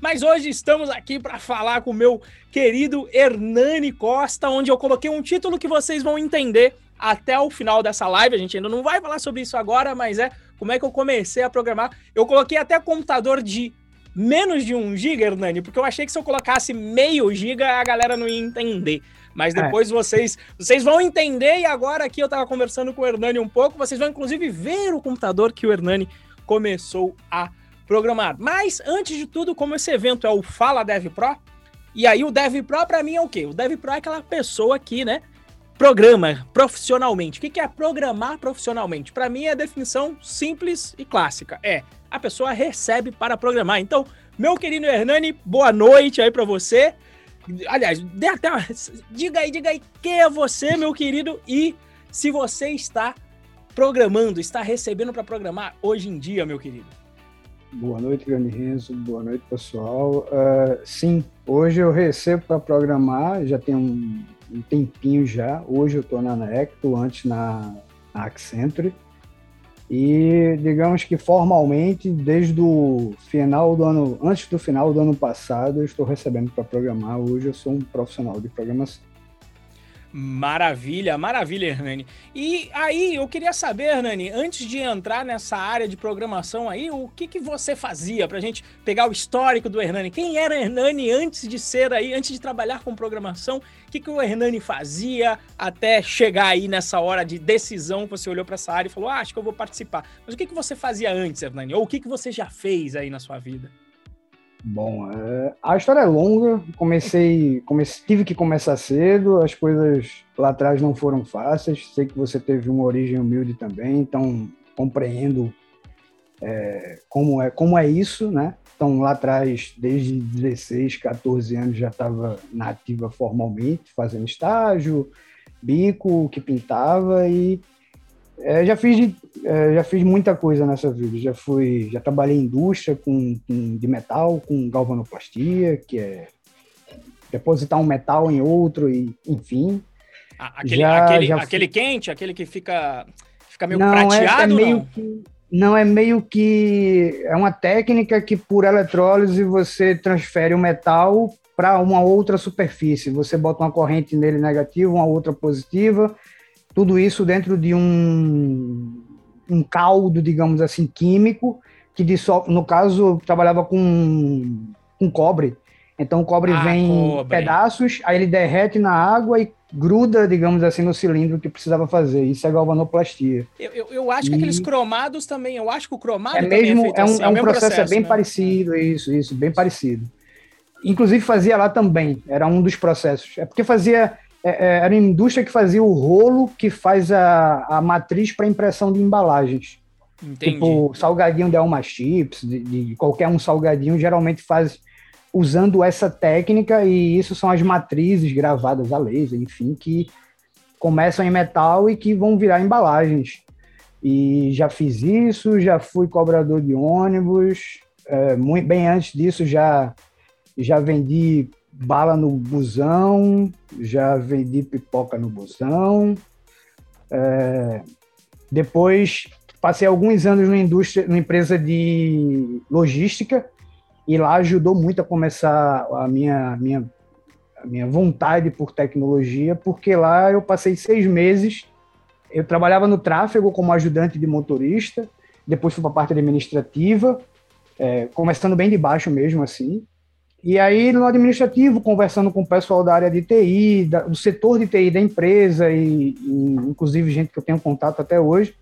Mas hoje estamos aqui para falar com o meu querido Hernani Costa, onde eu coloquei um título que vocês vão entender até o final dessa live. A gente ainda não vai falar sobre isso agora, mas é como é que eu comecei a programar. Eu coloquei até computador de menos de um giga, Hernani, porque eu achei que se eu colocasse meio giga a galera não ia entender. Mas é. depois é. vocês vocês vão entender e agora aqui eu tava conversando com o Hernani um pouco, vocês vão inclusive ver o computador que o Hernani começou a programar. Mas antes de tudo, como esse evento é o Fala Dev Pro, e aí o Dev Pro para mim é o quê? O Dev Pro é aquela pessoa que, né, programa profissionalmente. O que é programar profissionalmente? Para mim é a definição simples e clássica. É a pessoa recebe para programar. Então, meu querido Hernani, boa noite aí para você. Aliás, dê até uma... diga aí, diga aí quem é você, meu querido, e se você está programando, está recebendo para programar hoje em dia, meu querido. Boa noite, grande Renzo. Boa noite, pessoal. Uh, sim, hoje eu recebo para programar, já tem um, um, tempinho já. Hoje eu estou na Necto, antes na, na Accenture. E digamos que formalmente, desde o final do ano, antes do final do ano passado, eu estou recebendo para programar. Hoje eu sou um profissional de programação. Maravilha, maravilha, Hernani. E aí, eu queria saber, Hernani, antes de entrar nessa área de programação aí, o que, que você fazia para a gente pegar o histórico do Hernani? Quem era Hernani antes de ser aí, antes de trabalhar com programação? O que, que o Hernani fazia até chegar aí nessa hora de decisão que você olhou para essa área e falou, ah, acho que eu vou participar. Mas o que, que você fazia antes, Hernani? Ou o que, que você já fez aí na sua vida? Bom, é, a história é longa. Comecei, comecei, tive que começar cedo. As coisas lá atrás não foram fáceis. Sei que você teve uma origem humilde também, então compreendo é, como é como é isso, né? Então lá atrás, desde 16, 14 anos já estava na ativa formalmente, fazendo estágio, bico, que pintava e é, já fiz é, já fiz muita coisa nessa vida. Já fui, já trabalhei em indústria com, com, de metal, com galvanoplastia, que é depositar um metal em outro e, enfim. aquele, já, aquele, já aquele quente, aquele que fica, fica meio não, prateado, é, é meio não? Que, não é meio que é uma técnica que por eletrólise você transfere o metal para uma outra superfície. Você bota uma corrente nele negativa, uma outra positiva tudo isso dentro de um, um caldo, digamos assim, químico, que dissolve, no caso, trabalhava com, com cobre. Então o cobre ah, vem cobre. em pedaços, aí ele derrete na água e gruda, digamos assim, no cilindro que precisava fazer. Isso é galvanoplastia. Eu, eu, eu acho e... que aqueles cromados também, eu acho que o cromado é mesmo, é, é, um, assim, é um processo, processo, é bem né? parecido, isso, isso, bem parecido. Inclusive fazia lá também, era um dos processos. É porque fazia é, é, era a indústria que fazia o rolo que faz a, a matriz para impressão de embalagens. Entendi. Tipo, salgadinho de Alma Chips, de, de, qualquer um salgadinho, geralmente faz usando essa técnica, e isso são as matrizes gravadas a laser, enfim, que começam em metal e que vão virar embalagens. E já fiz isso, já fui cobrador de ônibus, é, muito bem antes disso já já vendi bala no busão, já vendi pipoca no busão. É, depois passei alguns anos na indústria, numa empresa de logística e lá ajudou muito a começar a minha minha a minha vontade por tecnologia, porque lá eu passei seis meses. Eu trabalhava no tráfego como ajudante de motorista, depois fui para a parte administrativa, é, começando bem de baixo mesmo assim. E aí, no administrativo, conversando com o pessoal da área de TI, da, do setor de TI da empresa, e, e, inclusive gente que eu tenho contato até hoje,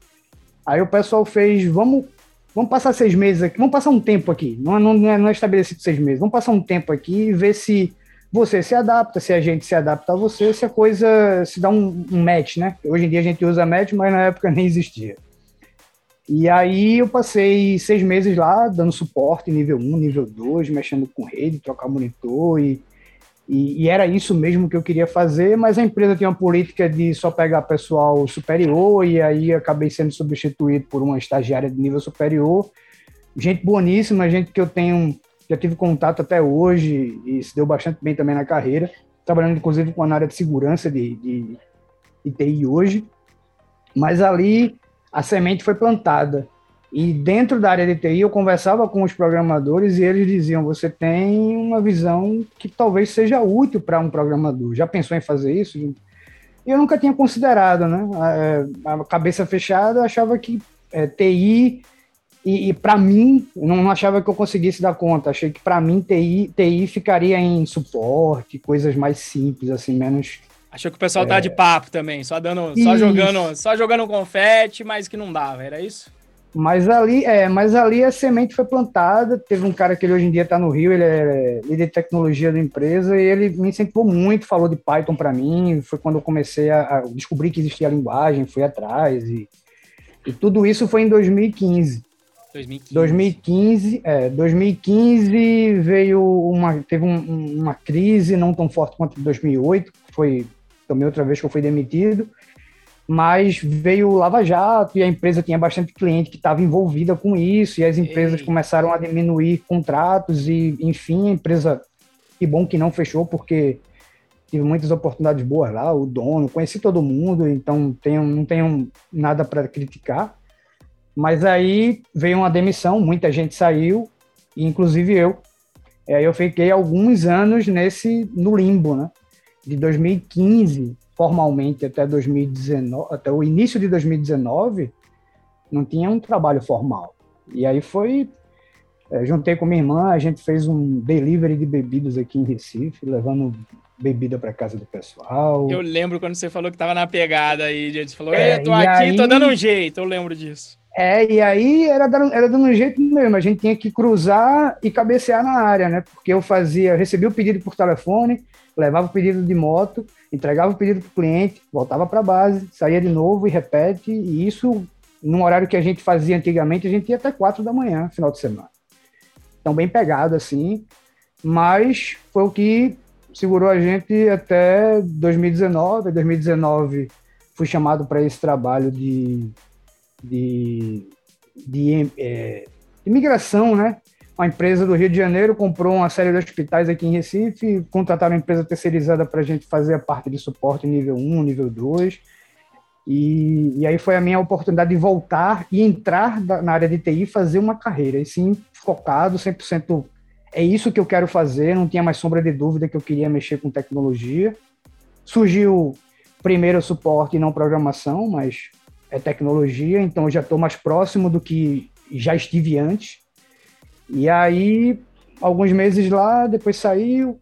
aí o pessoal fez, vamos, vamos passar seis meses aqui, vamos passar um tempo aqui, não, não, não, é, não é estabelecido seis meses, vamos passar um tempo aqui e ver se você se adapta, se a gente se adapta a você, se a coisa se dá um, um match, né? Hoje em dia a gente usa match, mas na época nem existia. E aí eu passei seis meses lá dando suporte, nível 1, nível 2, mexendo com rede, trocar monitor e, e, e, era isso mesmo que eu queria fazer, mas a empresa tinha uma política de só pegar pessoal superior e aí acabei sendo substituído por uma estagiária de nível superior. Gente boníssima, gente que eu tenho, já tive contato até hoje e se deu bastante bem também na carreira, trabalhando inclusive com a área de segurança de, de, de TI hoje. Mas ali a semente foi plantada. E dentro da área de TI, eu conversava com os programadores e eles diziam: você tem uma visão que talvez seja útil para um programador. Já pensou em fazer isso? E eu nunca tinha considerado, né? A, a cabeça fechada, achava que é, TI, e, e para mim, não, não, achava que eu conseguisse dar conta. Achei que para mim TI, TI ficaria em suporte, coisas mais simples, assim, menos. Achou que o pessoal é... tá de papo também, só dando, só jogando, só jogando confete, mas que não dava, era isso? Mas ali, é, mas ali a semente foi plantada. Teve um cara que ele hoje em dia está no Rio, ele é líder de tecnologia da empresa e ele me incentivou muito, falou de Python para mim. Foi quando eu comecei a, a, descobrir que existia a linguagem, fui atrás e, e tudo isso foi em 2015. 2015. 2015, é, 2015 veio uma, teve um, uma crise não tão forte quanto 2008, foi também outra vez que eu fui demitido mas veio o Lava Jato e a empresa tinha bastante cliente que estava envolvida com isso, e as empresas Ei. começaram a diminuir contratos, e enfim, a empresa, que bom que não fechou, porque tive muitas oportunidades boas lá, o dono, conheci todo mundo, então tenho, não tenho nada para criticar. Mas aí veio uma demissão, muita gente saiu, inclusive eu. E aí eu fiquei alguns anos nesse no limbo, né? De 2015 formalmente até 2019, até o início de 2019, não tinha um trabalho formal. E aí foi, é, juntei com minha irmã, a gente fez um delivery de bebidas aqui em Recife, levando bebida para casa do pessoal. Eu lembro quando você falou que tava na pegada aí, gente falou, é, tô aqui, aí, tô dando um jeito, eu lembro disso. É, e aí era dando, era dando um jeito mesmo, a gente tinha que cruzar e cabecear na área, né? Porque eu fazia, recebia o pedido por telefone, levava o pedido de moto, entregava o pedido para o cliente, voltava para a base, saía de novo e repete, e isso num horário que a gente fazia antigamente, a gente ia até quatro da manhã, final de semana. Então, bem pegado assim, mas foi o que segurou a gente até 2019. Em 2019, fui chamado para esse trabalho de, de, de, é, de migração, né? Uma empresa do Rio de Janeiro comprou uma série de hospitais aqui em Recife, contrataram uma empresa terceirizada para a gente fazer a parte de suporte nível 1, nível 2. E, e, aí foi a minha oportunidade de voltar e entrar na área de TI fazer uma carreira, e sim, focado 100%. É isso que eu quero fazer, não tinha mais sombra de dúvida que eu queria mexer com tecnologia. Surgiu primeiro suporte e não programação, mas é tecnologia, então eu já estou mais próximo do que já estive antes. E aí, alguns meses lá, depois saiu,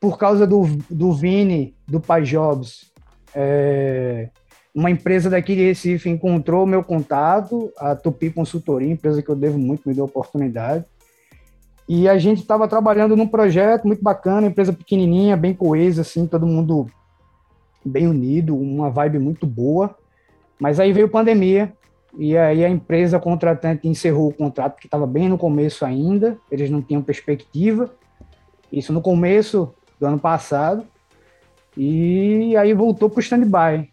por causa do, do Vini, do Pai Jobs, é, uma empresa daqui de Recife encontrou meu contato, a Tupi Consultoria, empresa que eu devo muito, me deu oportunidade. E a gente estava trabalhando num projeto muito bacana, empresa pequenininha, bem coesa, assim, todo mundo bem unido, uma vibe muito boa. Mas aí veio pandemia, e aí a empresa contratante encerrou o contrato, que estava bem no começo ainda, eles não tinham perspectiva. Isso no começo do ano passado. E aí voltou para o stand-by.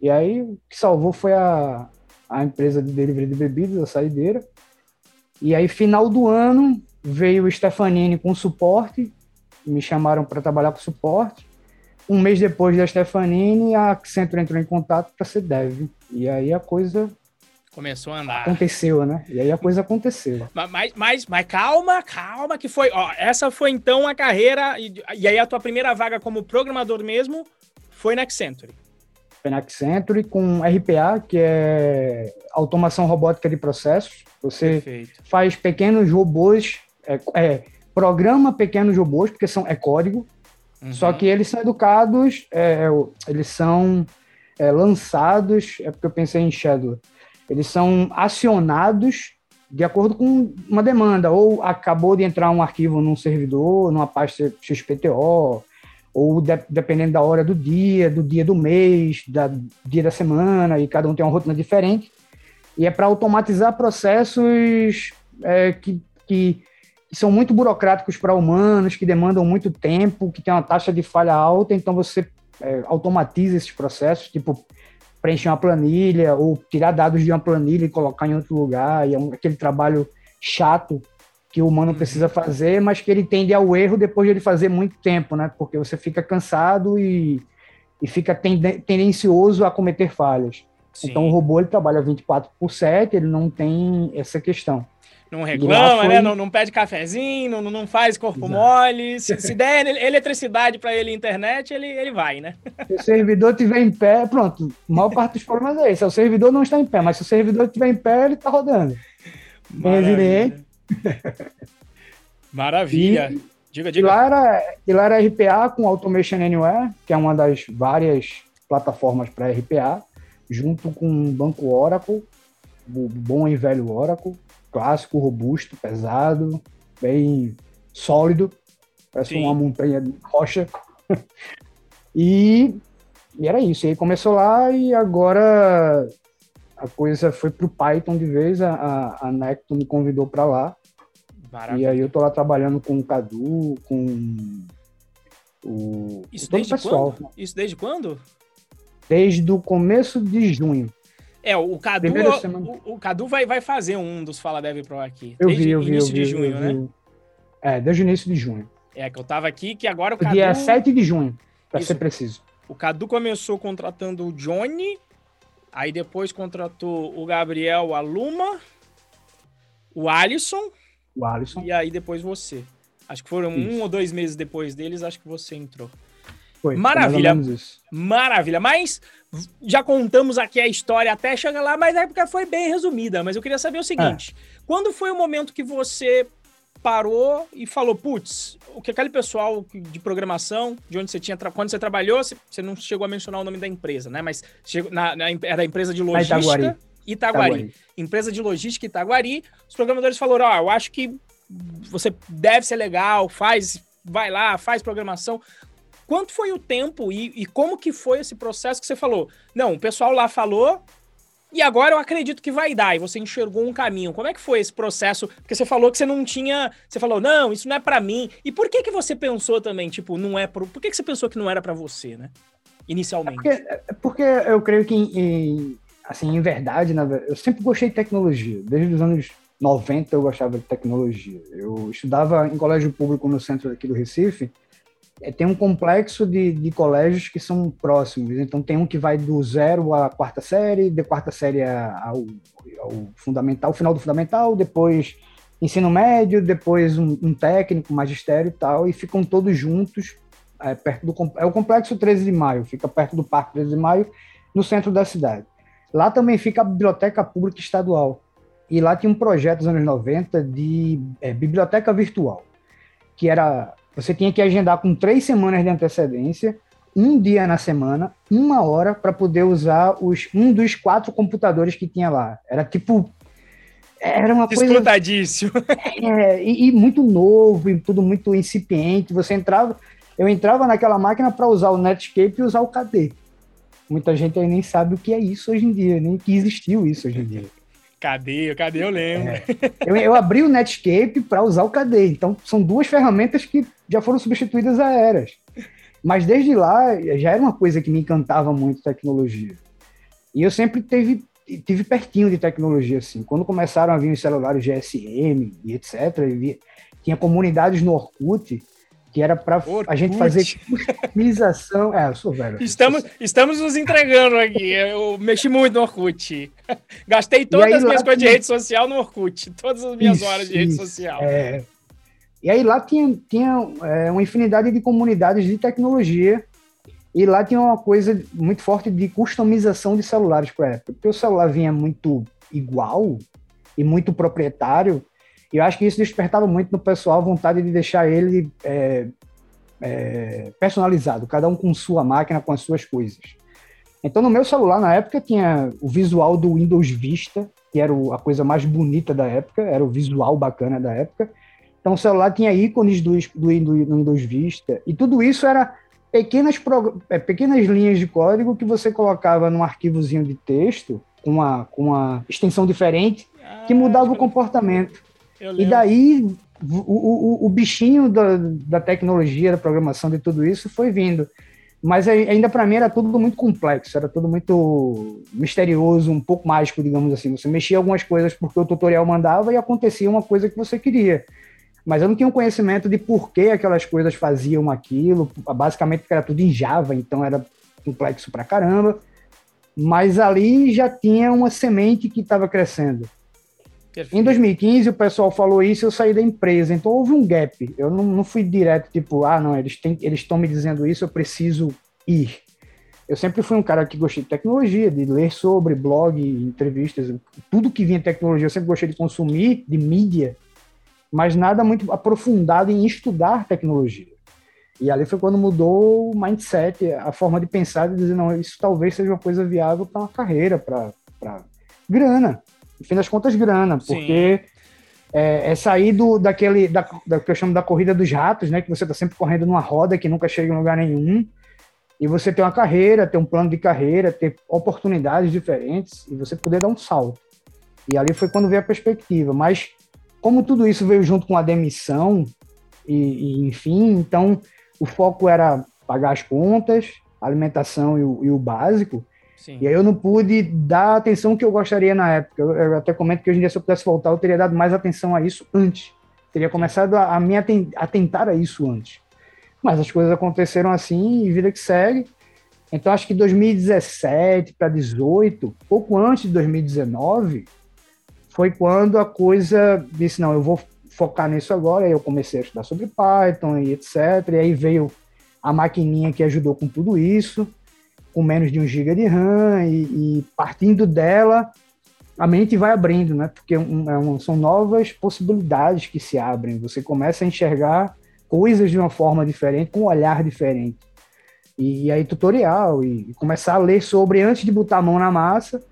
E aí o que salvou foi a, a empresa de delivery de bebidas, a saideira. E aí, final do ano, veio o Stefanini com suporte, me chamaram para trabalhar com suporte. Um mês depois da Stefanini, a Accenture entrou em contato para ser dev. E aí a coisa Começou a andar. Aconteceu, né? E aí a coisa aconteceu. Mas, mas, mas calma, calma, que foi. Ó, essa foi então a carreira. E, e aí a tua primeira vaga como programador mesmo foi na Accenture. Foi na Accenture com RPA, que é automação robótica de processos. Você Perfeito. faz pequenos robôs, é, é, programa pequenos robôs, porque são, é código, uhum. só que eles são educados, é, eles são é, lançados, é porque eu pensei em Shadow, eles são acionados de acordo com uma demanda, ou acabou de entrar um arquivo num servidor, numa pasta XPTO, ou de, dependendo da hora do dia, do dia do mês, da dia da semana, e cada um tem uma rotina diferente. E é para automatizar processos é, que, que, são muito burocráticos para humanos, que demandam muito tempo, que tem uma taxa de falha alta, então você é, automatiza esses processos, tipo preencher uma planilha ou tirar dados de uma planilha e colocar em outro lugar, e é um, aquele trabalho chato que o humano uhum. precisa fazer, mas que ele tende ao erro depois de ele fazer muito tempo, né? Porque você fica cansado e, e fica tendencioso a cometer falhas. Sim. Então o robô ele trabalha 24 por 7, ele não tem essa questão. Não reclama, foi... né? Não, não pede cafezinho, não, não faz corpo Exato. mole. Se, se der eletricidade para ele internet, ele, ele vai, né? Se o servidor estiver em pé, pronto. A maior parte dos problemas é esse. O servidor não está em pé, mas se o servidor estiver em pé, ele está rodando. Maravilha. Maravilha. E, diga, diga. E lá, era, e lá era RPA com Automation Anywhere, que é uma das várias plataformas para RPA, junto com o banco Oracle, o bom e velho Oracle clássico, robusto, pesado, bem sólido, parece Sim. uma montanha de rocha. e, e, era isso. E aí começou lá e agora a coisa foi pro Python de vez, a, a, a Necton me convidou para lá. Maravilha. E aí eu tô lá trabalhando com o Cadu, com o, isso desde pessoal. Quando? Isso desde quando? Desde o começo de junho. É, o Cadu, o, o, Cadu vai, vai fazer um dos Fala Dev Pro aqui. Eu desde vi, eu vi, início eu vi, de junho, né? É, desde o início de junho. É, que eu tava aqui, que agora o Cadu... Dia 7 de junho, para ser preciso. O Cadu começou contratando o Johnny, aí depois contratou o Gabriel Aluma, o Alisson. O Alisson. E aí depois você. Acho que foram Isso. um ou dois meses depois deles, acho que você entrou. Foi, Maravilha. Maravilha. Mas já contamos aqui a história até chegar lá, mas a época foi bem resumida. Mas eu queria saber o seguinte: é. quando foi o momento que você parou e falou, putz, o que aquele pessoal de programação, de onde você tinha, quando você trabalhou, você não chegou a mencionar o nome da empresa, né? Mas chegou na, na era a empresa de logística. Itaguari. Itaguari. Itaguari. Empresa de logística Itaguari. Os programadores falaram: Ó, oh, eu acho que você deve ser legal, faz, vai lá, faz programação. Quanto foi o tempo e, e como que foi esse processo que você falou? Não, o pessoal lá falou, e agora eu acredito que vai dar, e você enxergou um caminho. Como é que foi esse processo? Porque você falou que você não tinha. Você falou, não, isso não é para mim. E por que que você pensou também, tipo, não é pro. Por que, que você pensou que não era para você, né? Inicialmente. É porque, é porque eu creio que, em, assim, em verdade, na, eu sempre gostei de tecnologia. Desde os anos 90 eu gostava de tecnologia. Eu estudava em colégio público no centro aqui do Recife tem um complexo de, de colégios que são próximos. Então, tem um que vai do zero à quarta série, de quarta série ao, ao fundamental, final do fundamental, depois ensino médio, depois um, um técnico, magistério e tal, e ficam todos juntos é, perto do é o complexo 13 de Maio, fica perto do Parque 13 de Maio, no centro da cidade. Lá também fica a Biblioteca Pública Estadual. E lá tinha um projeto nos anos 90 de é, biblioteca virtual, que era você tinha que agendar com três semanas de antecedência, um dia na semana, uma hora, para poder usar os, um dos quatro computadores que tinha lá. Era tipo. Era uma coisa. É, e, e, muito novo, e tudo muito incipiente. Você entrava. Eu entrava naquela máquina para usar o Netscape e usar o KD. Muita gente aí nem sabe o que é isso hoje em dia, nem que existiu isso hoje em dia. Cadê? Cadê? Eu lembro. É. Eu, eu, abri o Netscape para usar o KD. Então, são duas ferramentas que já foram substituídas a eras. Mas desde lá, já era uma coisa que me encantava muito tecnologia. E eu sempre teve, tive pertinho de tecnologia, assim. Quando começaram a vir os celulares GSM e etc., e tinha comunidades no Orkut, que era para a gente fazer customização. É, eu sou velho. Estamos, estamos nos entregando aqui. Eu mexi muito no Orkut. Gastei todas as minhas coisas tinha... de rede social no Orkut. Todas as minhas isso, horas de rede social. É. E aí lá tinha, tinha é, uma infinidade de comunidades de tecnologia. E lá tinha uma coisa muito forte de customização de celulares para época. Porque o celular vinha muito igual e muito proprietário e eu acho que isso despertava muito no pessoal a vontade de deixar ele é, é, personalizado, cada um com sua máquina, com as suas coisas. Então, no meu celular, na época, tinha o visual do Windows Vista, que era a coisa mais bonita da época, era o visual bacana da época. Então, o celular tinha ícones do, do, do Windows Vista, e tudo isso era pequenas, é, pequenas linhas de código que você colocava num arquivozinho de texto, com uma, com uma extensão diferente, que mudava o comportamento. E daí o, o, o bichinho da, da tecnologia, da programação, de tudo isso foi vindo. Mas ainda para mim era tudo muito complexo, era tudo muito misterioso, um pouco mágico, digamos assim. Você mexia algumas coisas porque o tutorial mandava e acontecia uma coisa que você queria. Mas eu não tinha um conhecimento de por que aquelas coisas faziam aquilo. Basicamente era tudo em Java, então era complexo pra caramba. mas ali já tinha uma semente que estava crescendo. Perfeito. Em 2015, o pessoal falou isso, eu saí da empresa, então houve um gap. Eu não, não fui direto, tipo, ah, não, eles estão me dizendo isso, eu preciso ir. Eu sempre fui um cara que gostei de tecnologia, de ler sobre blog, entrevistas, tudo que vinha tecnologia, eu sempre gostei de consumir, de mídia, mas nada muito aprofundado em estudar tecnologia. E ali foi quando mudou o mindset, a forma de pensar, de dizer, não, isso talvez seja uma coisa viável para uma carreira, para grana. No fim das contas, grana, porque é, é, sair do, daquele, da, da, que eu chamo da corrida dos ratos, né? Que você está sempre correndo numa roda que nunca chega em lugar nenhum. E você ter uma carreira, ter um plano de carreira, ter oportunidades diferentes e você poder dar um salto. E ali foi quando veio a perspectiva. Mas como tudo isso veio junto com a demissão, e, e enfim, então o foco era pagar as contas, alimentação e o, e o básico. Sim. E aí eu não pude dar a atenção que eu gostaria na época. Eu, eu, até comento que hoje em dia, se eu pudesse voltar, eu teria dado mais atenção a isso antes. Teria começado a, a me atentar a isso antes. Mas as coisas aconteceram assim e vida que segue. Então acho que 2017 para 2018, pouco antes de 2019, foi quando a coisa disse: não, eu vou focar nisso agora. Aí eu comecei a estudar sobre Python e etc. E aí veio a maquininha que ajudou com tudo isso, com menos de 1 GB de RAM, e, e, partindo dela, a mente vai abrindo, né? Porque um, é um, são novas possibilidades que se abrem. Você começa a enxergar coisas de uma forma diferente, com um olhar diferente. E, e aí, tutorial, e, e começar a ler sobre antes de botar a mão na massa,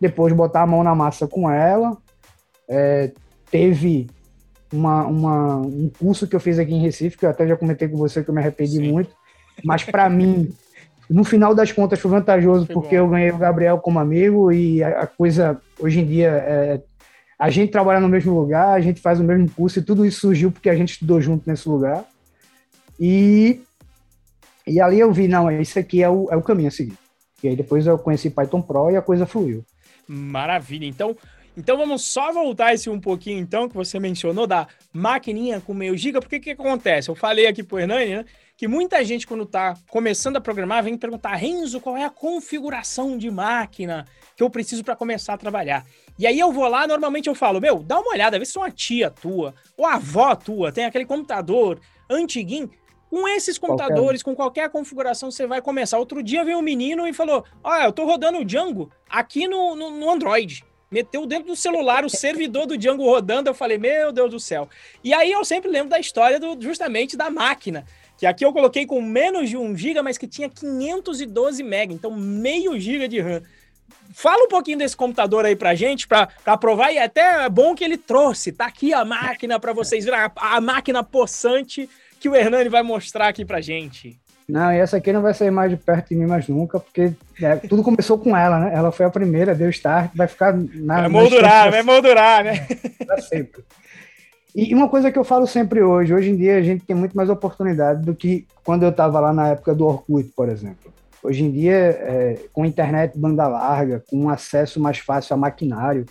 depois botar a mão na massa com ela. É, teve uma, uma, um curso que eu fiz aqui em Recife, que eu até já comentei com você que eu me arrependi Sim. muito, mas para mim, no final das contas, foi vantajoso foi porque bom. eu ganhei o Gabriel como amigo e a, a coisa, hoje em dia, é, a gente trabalha no mesmo lugar, a gente faz o mesmo curso e tudo isso surgiu porque a gente estudou junto nesse lugar. E, e ali eu vi, não, isso aqui é o, é o caminho a seguir. E aí depois eu conheci Python Pro e a coisa fluiu. Maravilha. Então, então vamos só voltar esse um pouquinho, então, que você mencionou da maquininha com meio giga, porque o que acontece? Eu falei aqui pro Hernani, né? Que muita gente, quando tá começando a programar, vem perguntar, Renzo, qual é a configuração de máquina que eu preciso para começar a trabalhar? E aí eu vou lá, normalmente eu falo, meu, dá uma olhada, vê se uma tia tua ou a avó tua tem aquele computador antiguinho. Com esses computadores, qualquer. com qualquer configuração, você vai começar. Outro dia veio um menino e falou: Olha, eu tô rodando o Django aqui no, no, no Android meteu dentro do celular o servidor do Django rodando. Eu falei, meu Deus do céu. E aí eu sempre lembro da história do, justamente da máquina. Que aqui eu coloquei com menos de 1 GB, mas que tinha 512 MB, então meio GB de RAM. Fala um pouquinho desse computador aí pra gente, pra, pra provar, e até é bom que ele trouxe. Tá aqui a máquina para vocês verem, a, a máquina possante que o Hernani vai mostrar aqui pra gente. Não, e essa aqui não vai sair mais de perto de mim mais nunca, porque é, tudo começou com ela, né? Ela foi a primeira, deu start, vai ficar na. Vai moldurar, vai moldurar, né? Pra sempre. E uma coisa que eu falo sempre hoje, hoje em dia a gente tem muito mais oportunidade do que quando eu estava lá na época do Orkut, por exemplo. Hoje em dia, é, com internet banda larga, com acesso mais fácil a maquinário,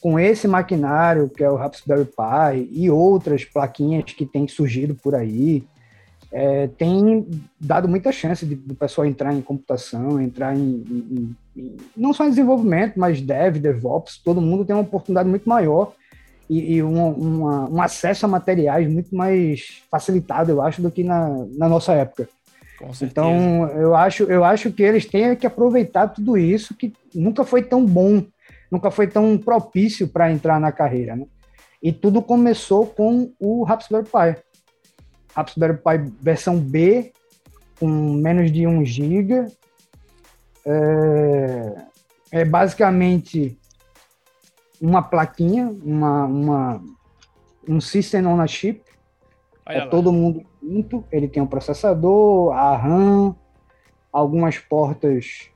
com esse maquinário que é o Raspberry Pi e outras plaquinhas que têm surgido por aí, é, tem dado muita chance de, do pessoal entrar em computação, entrar em, em, em, não só em desenvolvimento, mas dev, DevOps, todo mundo tem uma oportunidade muito maior e, e um, uma, um acesso a materiais muito mais facilitado, eu acho, do que na, na nossa época. Então, eu acho, eu acho que eles têm que aproveitar tudo isso que nunca foi tão bom, nunca foi tão propício para entrar na carreira, né? E tudo começou com o Raspberry Pi Raspberry Pi versão B, com menos de 1 GB. É, é basicamente uma plaquinha, uma, uma, um System on a Chip. Olha é lá. todo mundo junto. Ele tem um processador, a RAM, algumas portas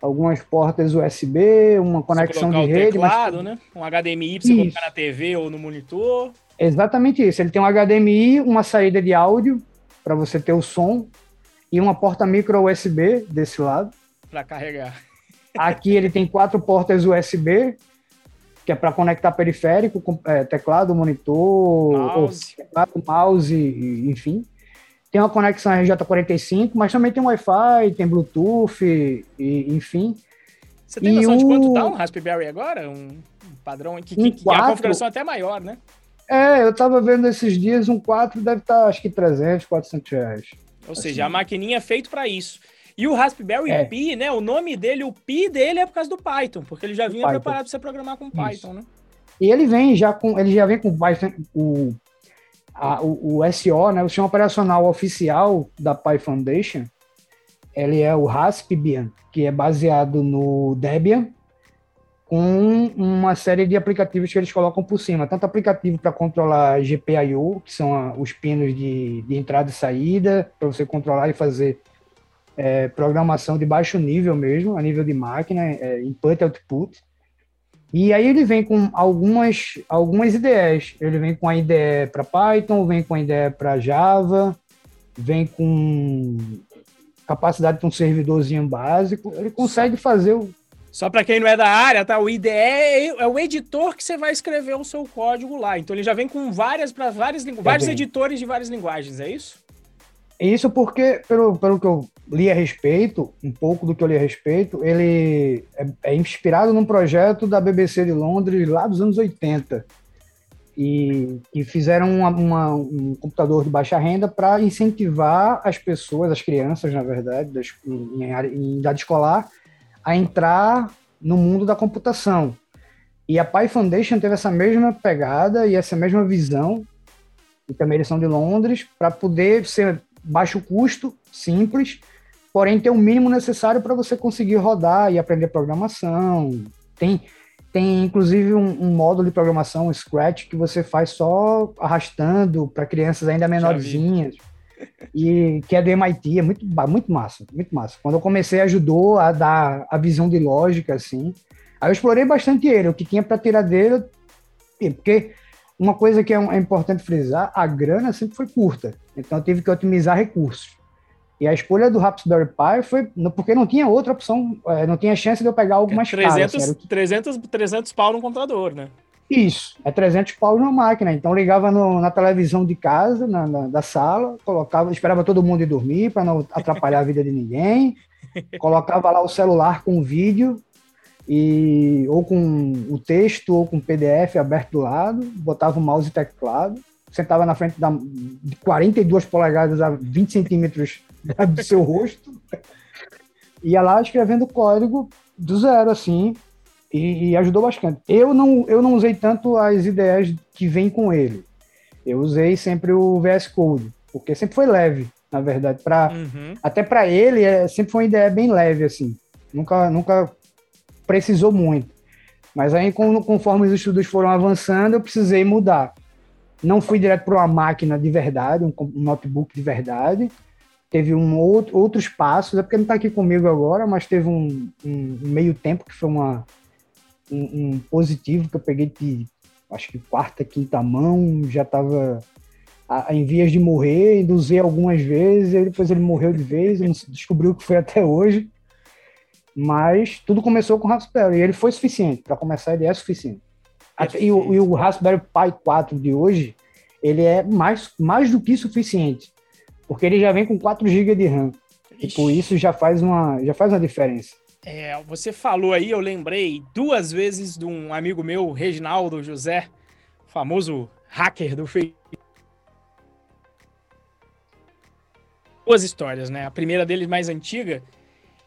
algumas portas USB, uma conexão de rede. Teclado, mas... né? Um HDMI para você colocar na TV ou no monitor. Exatamente isso. Ele tem um HDMI, uma saída de áudio para você ter o som e uma porta micro USB desse lado. Para carregar. Aqui ele tem quatro portas USB, que é para conectar periférico, é, teclado, monitor, mouse. teclado, mouse, enfim. Tem uma conexão RJ45, mas também tem Wi-Fi, tem Bluetooth, e, enfim. Você tem noção o... de quanto dá um Raspberry agora? Um, um padrão que, um que, que é a configuração até maior, né? É, eu tava vendo esses dias, um 4 deve estar, tá, acho que 300, 400 reais. Ou assim. seja, a maquininha é feita para isso. E o Raspberry é. Pi, né? O nome dele, o Pi dele é por causa do Python, porque ele já vinha preparado para você programar com Python, isso. né? E ele vem já com, ele já vem com Python, o, a, o, o SO, né? O sistema operacional oficial da Pi Foundation, ele é o Raspbian, que é baseado no Debian, com uma série de aplicativos que eles colocam por cima, tanto aplicativo para controlar GPIO, que são a, os pinos de, de, entrada e saída, para você controlar e fazer é, programação de baixo nível mesmo, a nível de máquina, é, input e output. E aí ele vem com algumas, algumas ideias. Ele vem com a ideia para Python, vem com a ideia para Java, vem com capacidade de um servidorzinho básico. Ele consegue fazer o só para quem não é da área, tá? O IDE é, é, o editor que você vai escrever o seu código lá. Então ele já vem com várias para várias é vários editores de várias linguagens, é isso? Isso porque, pelo, pelo que eu li a respeito, um pouco do que eu li a respeito, ele é, é inspirado num projeto da BBC de Londres lá dos anos 80. E, e fizeram uma, uma, um computador de baixa renda para incentivar as pessoas, as crianças, na verdade, das, em, em idade escolar, a entrar no mundo da computação. E a Pi Foundation teve essa mesma pegada e essa mesma visão, e também eles são de Londres, para poder ser baixo custo, simples, porém ter o mínimo necessário para você conseguir rodar e aprender programação. Tem, tem inclusive um, um módulo de programação, um Scratch, que você faz só arrastando para crianças ainda menorzinhas e que é do MIT, é muito, muito massa, muito massa. Quando eu comecei, ajudou a dar a visão de lógica, assim. Aí eu explorei bastante ele, o que tinha para tirar dele, porque uma coisa que é, é, importante frisar, a grana sempre foi curta, então tive que otimizar recursos. E a escolha do Raspberry Pi foi porque não tinha outra opção, é, não tinha chance de eu pegar algo mais 300, caro. Assim, 300, 300 pau no computador, né? Isso, é 300 pau na máquina. Então ligava no, na televisão de casa, na, na, da sala, colocava, esperava todo mundo ir dormir para não atrapalhar a vida de ninguém. Colocava lá o celular com vídeo e ou com o texto ou com o PDF aberto do lado, botava o mouse e teclado, sentava na frente da, de 42 polegadas a 20 centímetros do seu rosto, ia lá escrevendo código do zero, assim, e, e, ajudou bastante. Eu não, eu não usei tanto as ideias que vêm com ele. Eu usei sempre o VS Code, porque sempre foi leve, na verdade. Pra, uhum. Até para ele, é, sempre foi uma ideia bem leve, assim. Nunca, nunca precisou muito. Mas aí, conforme os estudos foram avançando, eu precisei mudar. Não fui direto para uma máquina de verdade, um, notebook de verdade. Teve um outro, outros passos, é porque não está aqui comigo agora, mas teve um, um meio tempo que foi uma, um, um, positivo que eu peguei de acho que quarta, quinta mão, já estava em vias de morrer, induzei algumas vezes, e depois ele morreu de vez, não descobriu o que foi até hoje. Mas tudo começou com o Raspberry, e ele foi suficiente. Para começar, ele é suficiente. E, o, e, o, Raspberry Pi 4 de hoje, ele é mais, mais do que suficiente, porque ele já vem com 4 GB de RAM. E por isso já faz uma, já faz uma diferença. É, você falou aí, eu lembrei duas vezes de um amigo meu, Reginaldo José, famoso hacker do Facebook. Duas histórias, né? A primeira dele mais antiga,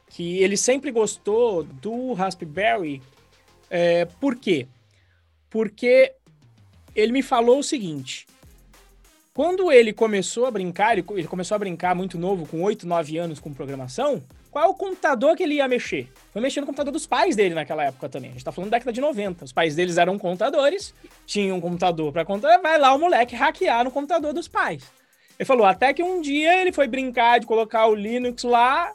que ele sempre gostou do Raspberry. É, por quê? Porque ele me falou o seguinte: quando ele começou a brincar, ele começou a brincar muito novo, com 8, 9 anos com programação, qual é o computador que ele ia mexer? Foi mexer no computador dos pais dele naquela época também. A gente tá falando da década de 90. Os pais deles eram contadores, tinham um computador para contar, vai lá o moleque hackear no computador dos pais. Ele falou, até que um dia ele foi brincar de colocar o Linux lá,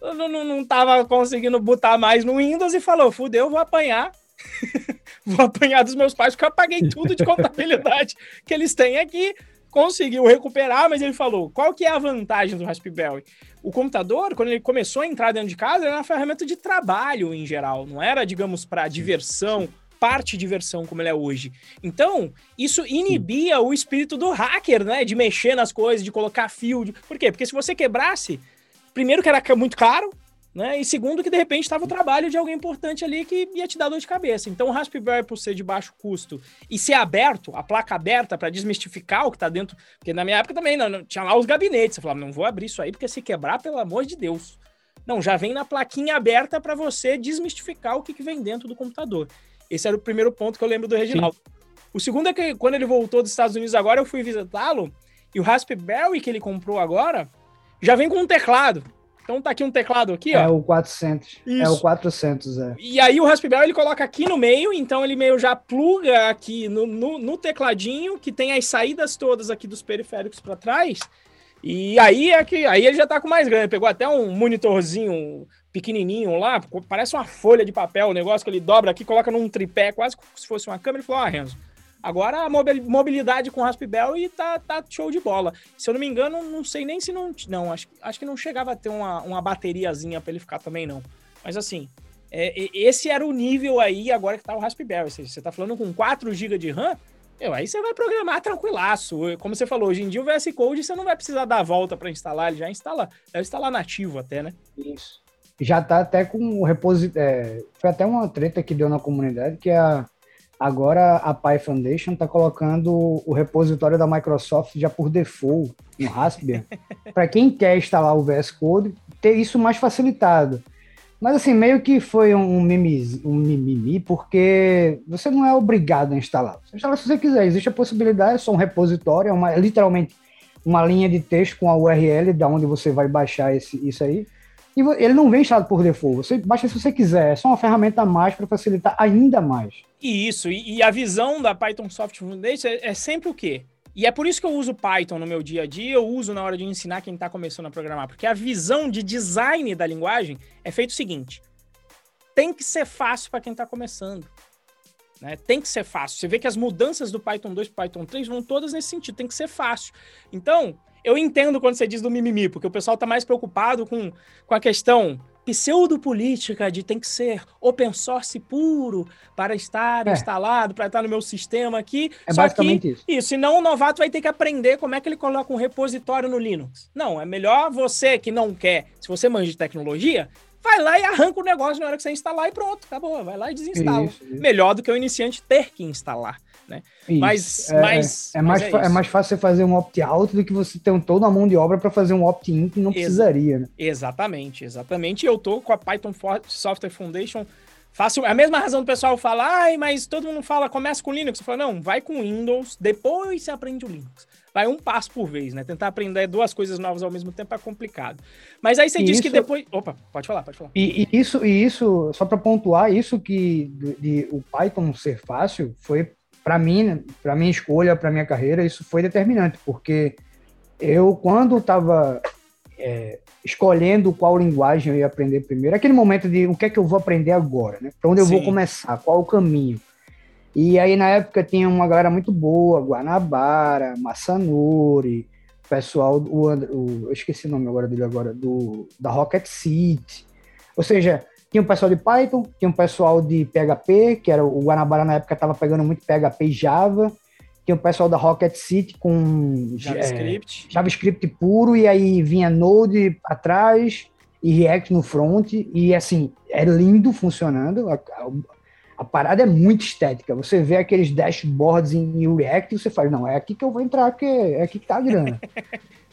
não, não, não tava conseguindo botar mais no Windows e falou, fudeu, vou apanhar. vou apanhar dos meus pais, porque eu apaguei tudo de contabilidade que eles têm aqui conseguiu recuperar, mas ele falou: qual que é a vantagem do Raspberry? O computador, quando ele começou a entrar dentro de casa, era uma ferramenta de trabalho em geral, não era, digamos, para diversão, parte diversão como ele é hoje. Então, isso inibia o espírito do hacker, né? De mexer nas coisas, de colocar fio. De... Por quê? Porque se você quebrasse, primeiro que era muito caro, Né? E segundo, que de repente estava o trabalho de alguém importante ali que ia te dar dor de cabeça. Então, o Raspberry, por ser de baixo custo e ser aberto, a placa aberta para desmistificar o que está dentro. Porque na minha época também não, não, tinha lá os gabinetes. Você falava, não vou abrir isso aí, porque se quebrar, pelo amor de Deus. Não, já vem na plaquinha aberta para você desmistificar o que, que, vem dentro do computador. Esse era o primeiro ponto que eu lembro do Reginaldo. Sim. O segundo é que quando ele voltou dos Estados Unidos agora, eu fui visitá-lo e o Raspberry que ele comprou agora já vem com um teclado. Então tá aqui um teclado aqui, ó. É o 400. Isso. É o 400, é. E aí o Raspberry ele coloca aqui no meio, então ele meio já pluga aqui no, no, no tecladinho, que tem as saídas todas aqui dos periféricos para trás. E aí é que aí ele já tá com mais grande. Pegou até um monitorzinho pequenininho lá, parece uma folha de papel, o negócio que ele dobra aqui, coloca num tripé, quase como se fosse uma câmera, e falou: "Ah, Renzo, Agora a mobilidade com Raspberry tá, tá show de bola. Se eu não me engano, não sei nem se não. Não, acho, acho que não chegava a ter uma, uma bateriazinha para ele ficar também, não. Mas assim, é, esse era o nível aí agora que tá o Raspberry. Você, você tá falando com 4 GB de RAM, eu, aí você vai programar tranquilaço. Como você falou, hoje em dia o VS Code você não vai precisar dar a volta para instalar, ele já instala, deve instalar nativo até, né? Isso. Já tá até com o repositório. É, foi até uma treta que deu na comunidade que a Agora a Pi Foundation está colocando o repositório da Microsoft já por default no Raspberry, para quem quer instalar o VS Code, ter isso mais facilitado. Mas assim, meio que foi um mimimi, um mimimi, porque você não é obrigado a instalar. Você instala se você quiser, existe a possibilidade, é só um repositório, é uma, é literalmente uma linha de texto com a URL da onde você vai baixar esse, isso aí. E ele não vem instalado por default. Você baixa se você quiser. É só uma ferramenta a mais para facilitar ainda mais. E isso. E, e, a visão da Python Soft Foundation é, é, sempre o quê? E é por isso que eu uso Python no meu dia a dia, eu uso na hora de ensinar quem está começando a programar. Porque a visão de design da linguagem é feito o seguinte: tem que ser fácil para quem está começando. Né? Tem que ser fácil. Você vê que as mudanças do Python 2 para Python 3 vão todas nesse sentido, tem que ser fácil. Então, eu entendo quando você diz do mimimi, porque o pessoal está mais preocupado com, com a questão pseudo-política de tem que ser open source puro para estar é. instalado, para estar no meu sistema aqui. É Só basicamente que, isso. Isso, senão o novato vai ter que aprender como é que ele coloca um repositório no Linux. Não, é melhor você que não quer, se você manja de tecnologia, vai lá e arranca o negócio na hora que você instalar e pronto, acabou. Vai lá e desinstala. Isso, isso. Melhor do que o iniciante ter que instalar. Né? Mas, é, mas, é, é mais, é, é, mais fácil você fazer um opt-out do que você ter um, toda a mão de obra para fazer um opt-in que não Ex precisaria. Né? Exatamente, exatamente. Eu tô com a Python Software Foundation Fácil, a mesma razão do pessoal falar, ai, mas todo mundo fala, começa com Linux. Eu falo, não, vai com Windows, depois você aprende o Linux. Vai um passo por vez, né? Tentar aprender duas coisas novas ao mesmo tempo é complicado. Mas aí você e diz isso... que depois. Opa, pode falar, pode falar. E, e isso, e isso, só para pontuar, isso que de, de, o Python ser fácil foi para mim, para minha escolha, para minha carreira, isso foi determinante, porque eu, quando estava é, escolhendo qual linguagem eu ia aprender primeiro, aquele momento de o que é que eu vou aprender agora, né? Para onde eu Sim. vou começar, qual o caminho. E aí, na época, tinha uma galera muito boa, Guanabara, Massanuri, pessoal, o, o, eu esqueci o nome agora dele agora, do, da Rocket City. Ou seja, tinha um pessoal de Python, tinha um pessoal de PHP, que era o Guanabara na época estava pegando muito PHP e Java. Tinha o pessoal da Rocket City com JavaScript. É, JavaScript puro, e aí vinha Node atrás e React no front. E assim, é lindo funcionando. A, a, a parada é muito estética. Você vê aqueles dashboards em React e você fala, não, é aqui que eu vou entrar, porque é aqui que tá a grana.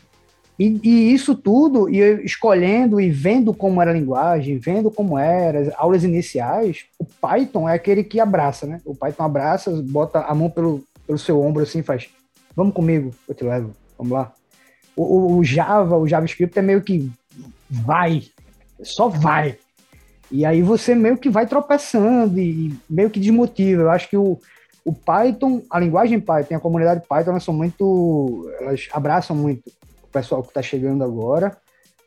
E, e, isso tudo, e escolhendo e vendo como era a linguagem, vendo como era, as aulas iniciais, o Python é aquele que abraça, né? O Python abraça, bota a mão pelo, pelo seu ombro assim, faz, vamos comigo, eu te levo, vamos lá. O, o Java, o JavaScript é meio que vai, só vai. E aí você meio que vai tropeçando e meio que desmotiva. Eu acho que o, o Python, a linguagem Python, a comunidade Python, elas são muito, elas abraçam muito pessoal que está chegando agora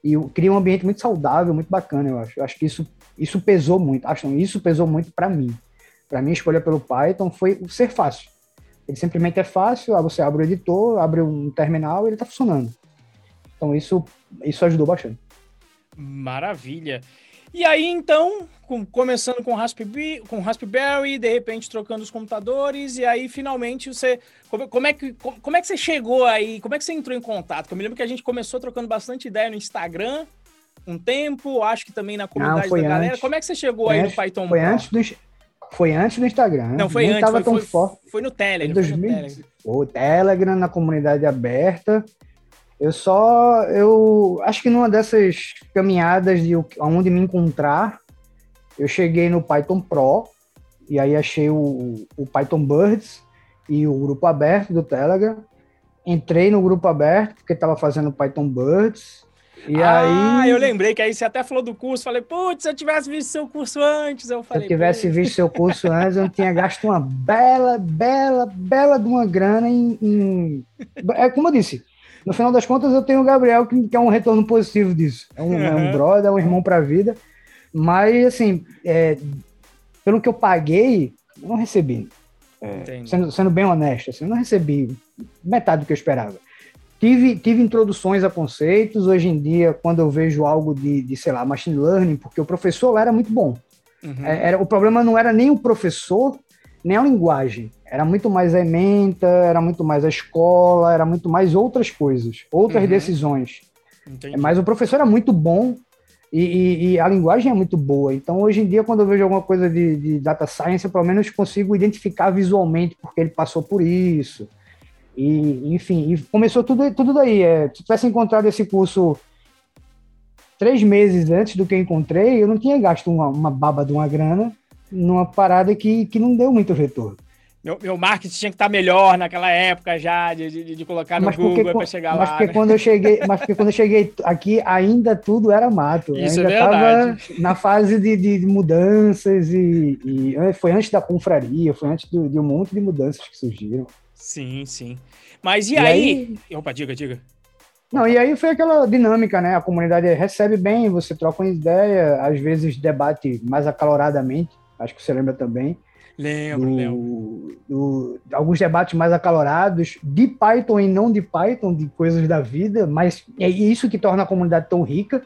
e cria um ambiente muito saudável, muito bacana, eu acho. Eu acho que isso, isso pesou muito. Acho não, isso pesou muito para mim. Para mim, a escolha pelo Python foi ser fácil. Ele simplesmente é fácil, você abre o editor, abre um terminal e ele está funcionando. Então isso, isso ajudou bastante. Maravilha. E aí, então, com, começando com Raspberry, com Raspberry, de repente trocando os computadores, e aí finalmente você. Como, como, é que, como, como, é que você chegou aí? Como é que você entrou em contato? eu me lembro que a gente começou trocando bastante ideia no Instagram, um tempo, acho que também na comunidade Não, da galera. Antes. Como é que você chegou foi aí antes, no Python foi Pro? Antes do, foi antes do Instagram. Não, foi antes. Tava foi, tão foi, forte. foi no Telegram. 2000, foi no Telegram. O Telegram, na comunidade aberta. Eu só. Eu acho que numa dessas caminhadas de onde me encontrar, eu cheguei no Python Pro. E aí achei o, o Python Birds e o grupo aberto do Telegram. Entrei no grupo aberto, porque estava fazendo Python Birds. E ah, aí... eu lembrei que aí você até falou do curso. Falei, putz, se eu tivesse visto seu curso antes, eu falei. Se eu tivesse visto seu curso antes, eu não tinha gasto uma bela, bela, bela de uma grana em. em... É como eu disse, no final das contas, eu tenho o Gabriel, que, que é um retorno positivo disso. É um, uhum. é um brother, é um irmão para a vida. Mas, assim, é, pelo que eu paguei, eu não recebi. É, sendo, sendo, bem honesto, assim, eu não recebi metade do que eu esperava. Tive, tive introduções a conceitos. Hoje em dia, quando eu vejo algo de, de sei lá, machine learning, porque o professor lá era muito bom. Uhum. É, era, o problema não era nem o professor, nem a linguagem. Era muito mais a ementa, era muito mais a escola, era muito mais outras coisas, outras uhum. decisões. Entendi. Mas o professor era muito bom e, e, e, a linguagem é muito boa. Então, hoje em dia, quando eu vejo alguma coisa de, de, data science, eu pelo menos consigo identificar visualmente porque ele passou por isso. E, enfim, e começou tudo, tudo daí. É, se tivesse encontrado esse curso três meses antes do que eu encontrei, eu não tinha gasto uma, uma baba de uma grana numa parada que, que não deu muito retorno meu, meu marketing tinha que estar melhor naquela época já, de, de, de colocar no mas Google para chegar mas lá. Porque né? quando eu cheguei, mas porque quando eu cheguei aqui, ainda tudo era mato. Isso ainda é verdade. na fase de, de mudanças e, e, foi antes da confraria, foi antes do, de um monte de mudanças que surgiram. Sim, sim. Mas e, e aí... aí... Opa, diga, diga. Não, e aí foi aquela dinâmica, né? A comunidade recebe bem, você troca uma ideia, às vezes debate mais acaloradamente, acho que você lembra também. Lembro, do, lembro. Do, alguns debates mais acalorados de Python e não de Python, de coisas da vida, mas é isso que torna a comunidade tão rica.